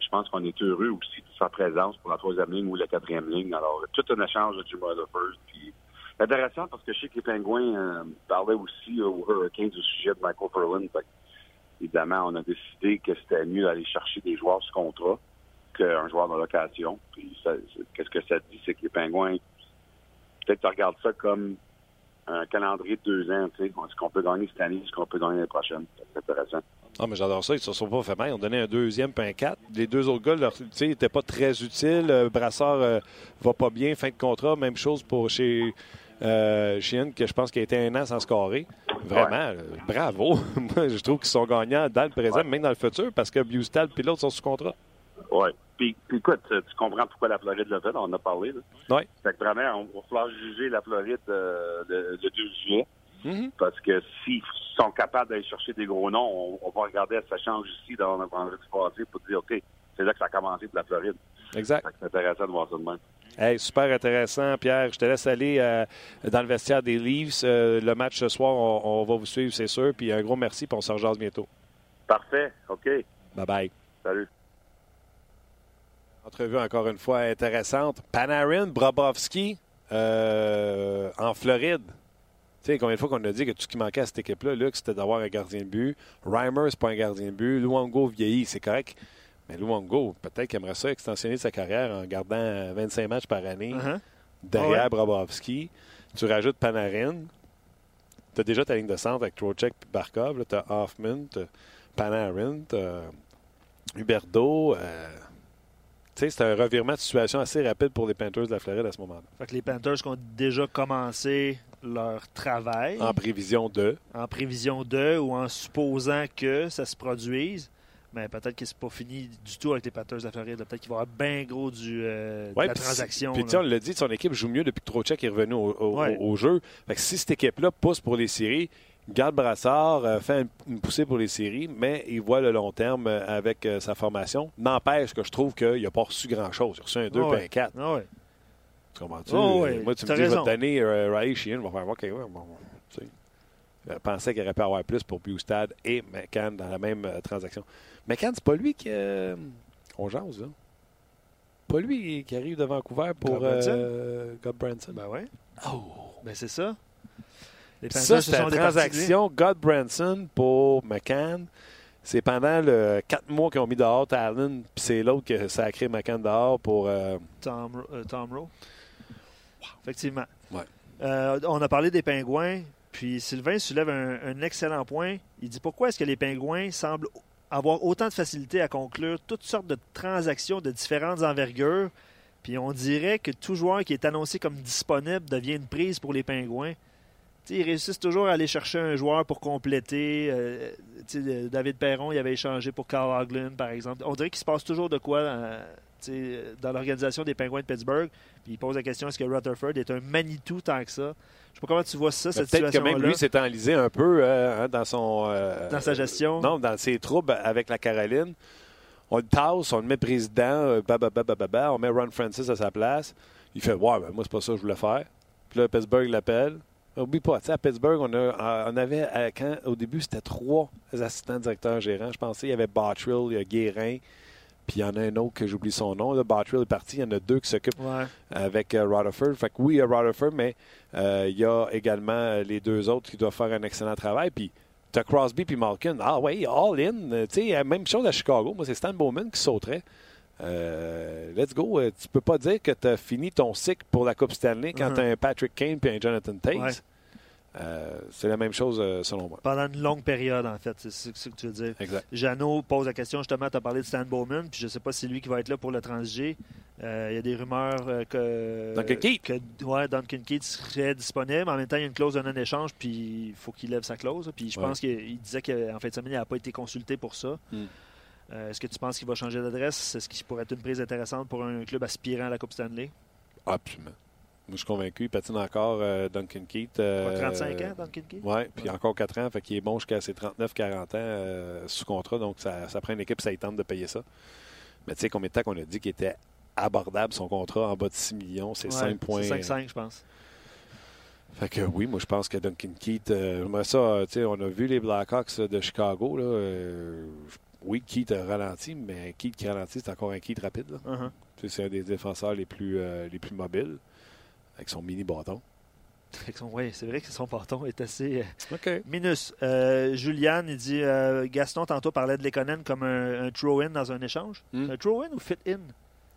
je pense qu'on est heureux aussi de sa présence pour la troisième ligne ou la quatrième ligne. Alors, tout un échange de Jim Rutherford. Puis, intéressant parce que je sais que les Pingouins euh, parlaient aussi Hurricanes au sujet de Michael. Fait que, évidemment, on a décidé que c'était mieux d'aller chercher des joueurs sous contrat qu'un joueur de location. Puis, qu'est-ce que ça dit? C'est que les Pingouins, peut-être tu regardes ça comme un calendrier de deux ans. Tu sais, ce qu'on peut gagner cette année, ce qu'on peut gagner l'année prochaine. C'est intéressant. Ah, mais j'adore ça. Ils se sont pas fait mal. Ils ont donné un deuxième puis un quatre. Les deux autres gars, leur, tu sais, ils n'étaient pas très utiles. Euh, Brassard euh, va pas bien, fin de contrat. Même chose pour chez euh, Sheehan, que je pense qu'il a été un an sans scorer. Vraiment, euh, bravo. Moi, je trouve qu'ils sont gagnants dans le présent, Ouais. même dans le futur, parce que Bustal et l'autre sont sous contrat. Oui. Puis, puis écoute, tu tu comprends pourquoi la Floride l'a fait, on en a parlé. Là. Oui. Fait que vraiment, on va falloir juger la Floride euh, le, le 2 juillet. Mhm. Parce que s'ils sont capables d'aller chercher des gros noms, on, on va regarder ça change ici dans le vendredi passé pour dire, OK, c'est là que ça a commencé pour la Floride. Exact. C'est intéressant de voir ça de même. Hey, super intéressant, Pierre. Je te laisse aller euh, dans le vestiaire des Leafs. Euh, le match ce soir, on, on va vous suivre, c'est sûr. Puis un gros merci, puis on se rejase bientôt. Parfait. OK. Bye-bye. Salut. Entrevue encore une fois intéressante. Panarin, Brabowski euh, en Floride. Tu sais, combien de fois qu'on a dit que tout ce qui manquait à cette équipe-là, Luc, c'était d'avoir un gardien de but. Reimer, c'est pas un gardien de but. Luongo vieillit, c'est correct. Mais Luongo, peut-être qu'il aimerait ça extensionner sa carrière en gardant 25 matchs par année Uh-huh. derrière Ouais. Brabowski. Tu rajoutes Panarin. Tu as déjà ta ligne de centre avec Trocheck et Barkov. Tu as Hoffman, tu Panarin, tu Huberdo. euh, tu sais, c'est un revirement de situation assez rapide pour les Panthers de la Floride à ce moment-là. Fait que les Panthers qui ont déjà commencé leur travail En prévision de. en prévision de ou en supposant que ça se produise. Mais peut-être que c'est pas fini du tout avec les Panthers de la Floride. Peut-être qu'il va y avoir bien gros du, euh, de Ouais, la puis transaction. Puis on l'a dit, son équipe joue mieux depuis que Trocheck est revenu au, au- Ouais. au jeu. Fait que si cette équipe-là pousse pour les séries, garde Brassard, euh, fait une, poussée pour les séries, mais il voit le long terme euh, avec euh, sa formation. N'empêche que je trouve qu'il n'a pas reçu grand-chose. Il a reçu un 2 Ah puis ouais. un 4. Ah ouais. Tu comprends-tu? Ah ouais, Moi, tu me dis, je vais raison. te donner euh, Riley Sheehan, va faire OK, ouais, bon, tu sais. Je pensais qu'il aurait pu avoir plus pour Bustad et McCann dans la même transaction. McCann, c'est pas lui qui. euh, on jase, là. Pas lui qui arrive de Vancouver pour Gottbranson? euh, Gottbranson. Ben ouais. Oh! Ben c'est ça. Les Ça, c'est lui. transaction Gottbranson pour McCann. C'est pendant le quatre mois qu'ils ont mis dehors Talon, puis c'est l'autre que ça a créé McCann dehors pour. euh, Tom, euh, Tom Rowe. Effectivement. Ouais. Euh, on a parlé des pingouins, puis Sylvain soulève un, un excellent point. Il dit pourquoi est-ce que les pingouins semblent avoir autant de facilité à conclure toutes sortes de transactions de différentes envergures, puis on dirait que tout joueur qui est annoncé comme disponible devient une prise pour les pingouins. Ils réussissent toujours à aller chercher un joueur pour compléter. Euh, sais, David Perron, il avait échangé pour Carl Hagelin, par exemple. On dirait qu'il se passe toujours de quoi euh, dans l'organisation des Pingouins de Pittsburgh. Puis il pose la question est-ce que Rutherford est un Manitou tant que ça? Je sais pas comment tu vois ça, cette Peut-être que situation-là. même lui s'est enlisé un peu euh, hein, dans son. euh, Dans sa gestion. Non, dans ses troubles avec la Caroline. On le tasse, on le met président, euh, on met Ron Francis à sa place. Il fait Ouais, ben, moi, c'est pas ça que je voulais faire. Puis là, Pittsburgh l'appelle. Oublie pas, à Pittsburgh, on, a, on avait, à- quand, au début, c'était trois assistants directeurs gérants. Je pensais, il y avait Bottrill, il y a Guérin, puis il y en a un autre que j'oublie son nom. Là, Bottrill est parti, il y en a deux qui s'occupent Ouais. avec euh, Rutherford. Fait que oui, il y a Rutherford, mais euh, il y a également euh, les deux autres qui doivent faire un excellent travail. Puis Tu as Crosby puis Malkin. Ah oui, all in. Euh, tu sais, même chose à Chicago. Moi, c'est Stan Bowman qui sauterait. Euh, let's go. Euh, Tu peux pas dire que tu as fini ton cycle pour la Coupe Stanley quand Mhm. tu as un Patrick Kane et un Jonathan Tate. Ouais. Euh, c'est la même chose euh, selon moi. Pendant une longue période, en fait, c'est ce que tu veux dire. Exact. Jeannot pose la question, justement, tu as parlé de Stan Bowman, puis je ne sais pas si c'est lui qui va être là pour le transiger. Euh, Il y a des rumeurs que, Duncan Keith. que ouais, Duncan Keith serait disponible. En même temps, il y a une clause de non-échange, puis il faut qu'il lève sa clause. Puis je Ouais. pense qu'il il disait qu'en fin de semaine, il n'a pas été consulté pour ça. Mm. Euh, Est-ce que tu penses qu'il va changer d'adresse? Est-ce qu'il pourrait être une prise intéressante pour un club aspirant à la Coupe Stanley? Absolument. Moi, je suis convaincu. Il patine encore euh, Duncan Keith. euh, 35 ans, Duncan Keith? Oui, puis Ouais. encore 4 ans. Fait qu'il est bon jusqu'à ses 39-40 ans euh, sous contrat. Donc, ça, ça prend une équipe, ça y tente de payer ça. Mais tu sais, combien de temps qu'on a dit qu'il était abordable son contrat en bas de 6 millions? C'est Ouais, 5 points. c'est 5-5, je pense. Fait que oui, moi je pense que Duncan Keith, euh, ça, euh, tu sais, on a vu les Blackhawks euh, de Chicago, là, euh, oui, Keith a ralenti, mais Keith qui ralentit, c'est encore un Keith rapide. Uh-huh. Tu sais, C'est un des défenseurs les plus, euh, les plus mobiles, avec son mini bâton. Oui, c'est vrai que son bâton est assez euh, minus. Euh, Julian, il dit euh, Gaston, tantôt, parlait de Lekonen comme un, un throw-in dans un échange. Hmm. Un throw-in ou fit-in?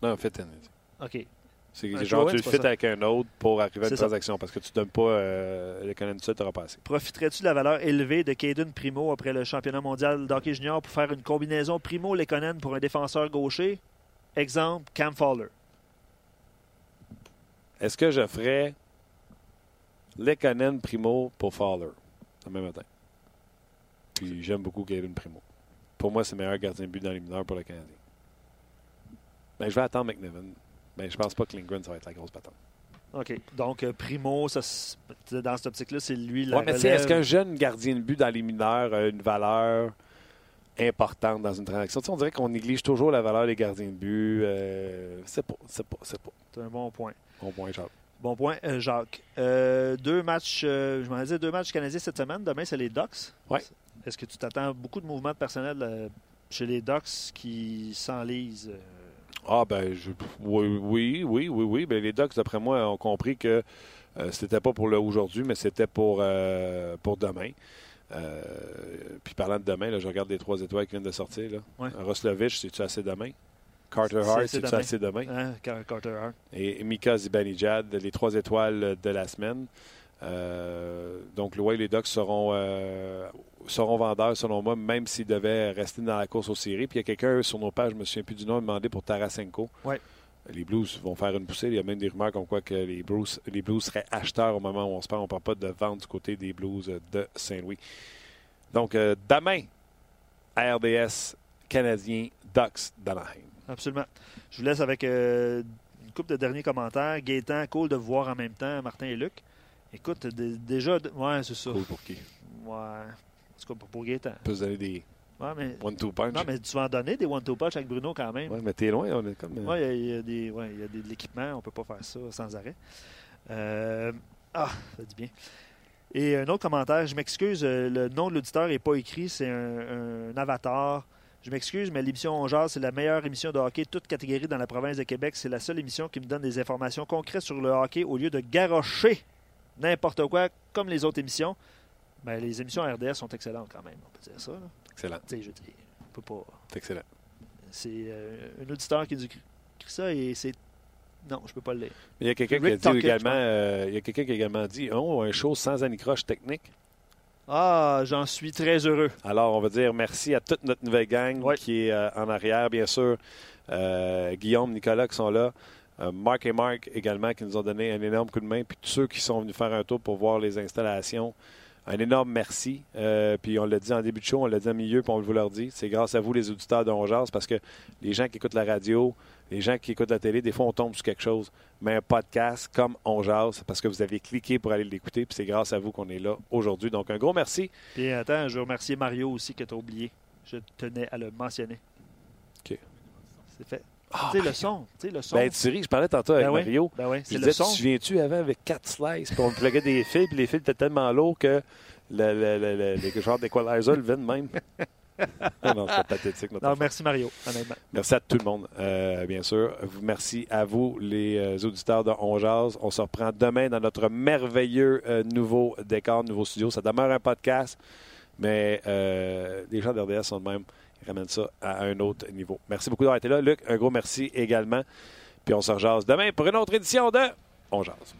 Non, fit in. OK. C'est Un genre, tu le c'est pas fit ça. avec un autre pour arriver à une ça. transaction, parce que tu ne donnes pas euh, tout seul, tu auras passé. Profiterais-tu de la valeur élevée de Caden Primo après le championnat mondial d'hockey junior pour faire une combinaison Primo-Lekonen pour un défenseur gaucher? Exemple, Cam Fowler. Est-ce que je ferais Lekanen Primo pour Fowler demain matin? Puis j'aime beaucoup Kevin Primo. Pour moi, c'est le meilleur gardien de but dans les mineurs pour le Canadien. Ben, je vais attendre McNevin. Ben, je pense pas que Lindgren, ça va être la grosse patente. OK. Donc, euh, Primo, ça, dans cette optique-là, c'est lui la Ouais, mais est-ce qu'un jeune gardien de but dans les mineurs a une valeur importante dans une transaction? Tu sais, on dirait qu'on néglige toujours la valeur des gardiens de but. Euh, c'est pas, c'est pas, c'est pas. C'est un bon point. Bon point, Charles. Bon point, euh, Jacques. Euh, deux matchs, euh, je m'en disais deux matchs canadiens cette semaine. Demain, c'est les Ducks. Ouais. Est-ce que tu t'attends beaucoup de mouvements de personnel euh, chez les Ducks qui s'enlisent? Ah ben je- oui, oui, oui, oui, oui. Ben, les Ducks, d'après moi, ont compris que euh, c'était pas pour aujourd'hui, mais c'était pour, euh, pour demain. Euh, puis parlant de demain, là, je regarde les trois étoiles qui viennent de sortir. Là. Ouais. Roslovich, c'est-tu assez demain? Carter Hart, c'est-tu demain. assez demain? hein, Car- Carter Hart. Et Mika Zibanejad, les trois étoiles de la semaine. Euh, donc, ouais, les Ducks seront, euh, seront vendeurs, selon moi, même s'ils devaient rester dans la course aux séries. Puis il y a quelqu'un sur nos pages, je me souviens plus du nom, demandé pour Tarasenko. Ouais. Les Blues vont faire une poussée. Il y a même des rumeurs comme quoi que les Blues, les Blues seraient acheteurs au moment où on se parle. On ne parle pas de vente du côté des Blues de Saint-Louis. Donc, euh, demain, RDS, Canadien, Ducks, d'Anaheim. Absolument. Je vous laisse avec euh, une couple de derniers commentaires. Gaétan, cool de vous voir en même temps, Martin et Luc. Écoute, déjà, ouais, c'est ça. Cool pour qui? Ouais. En tout cas, pour, Gaétan. Peut se donner des Ouais, mais, one-two punch. non, mais tu vas en donner des one-two punch avec Bruno quand même. Ouais, mais t'es loin, on est comme. euh, Oui, il y, a des, ouais, il y a des- de l'équipement, on ne peut pas faire ça sans arrêt. Euh, ah, ça dit bien. Et un autre commentaire, je m'excuse, euh, le nom de l'auditeur n'est pas écrit, c'est un, un avatar. Je m'excuse, mais l'émission On Jase, c'est la meilleure émission de hockey, toute catégorie dans la province de Québec. C'est la seule émission qui me donne des informations concrètes sur le hockey au lieu de garrocher n'importe quoi comme les autres émissions. Ben, les émissions RDS sont excellentes quand même, on peut dire ça. là. Excellent. Tu sais, je dis, on peut pas. C'est excellent. C'est euh, un auditeur qui a écrit ça et c'est. Non, je peux pas le lire. Il y a quelqu'un qui a dit également, euh, il y a quelqu'un qui a également dit, oh, un show sans anicroche technique. Ah, j'en suis très heureux. Alors, on va dire merci à toute notre nouvelle gang Ouais. qui est euh, en arrière, bien sûr. Euh, Guillaume, Nicolas qui sont là. Euh, Marc et Marc également qui nous ont donné un énorme coup de main. Puis tous ceux qui sont venus faire un tour pour voir les installations. Un énorme merci. Euh, puis on l'a dit en début de show, on l'a dit en milieu, puis on vous leur dit. C'est grâce à vous, les auditeurs de parce que les gens qui écoutent la radio, les gens qui écoutent la télé, des fois, on tombe sur quelque chose. Mais un podcast comme On Jase, c'est parce que vous avez cliqué pour aller l'écouter, puis c'est grâce à vous qu'on est là aujourd'hui. Donc, un gros merci. Puis attends, je veux remercier Mario aussi que tu as oublié. Je tenais à le mentionner. OK. C'est fait. Tu sais, le son. Tu le son. Ben, tu ris, je parlais tantôt avec Ben oui, Mario. Ben oui, Je c'est disais, le tu son. te souviens-tu avant avec quatre slices, puis on pluguait des fils, puis les fils étaient tellement lourds que le, le, le, le, les genres d'équalizer levaient de même. Non, c'est pathétique. Notre Non, merci Mario, honnêtement. Merci à tout le monde, euh, bien sûr. Merci à vous, les euh, auditeurs de On Jase. On se reprend demain dans notre merveilleux euh, nouveau décor, nouveau studio. Ça demeure un podcast, Mais euh, les gens d'RDS sont de même. Ils ramènent ça à un autre niveau. Merci beaucoup d'avoir été là. Luc, un gros merci également. Puis on se rejase demain pour une autre édition de On Jase.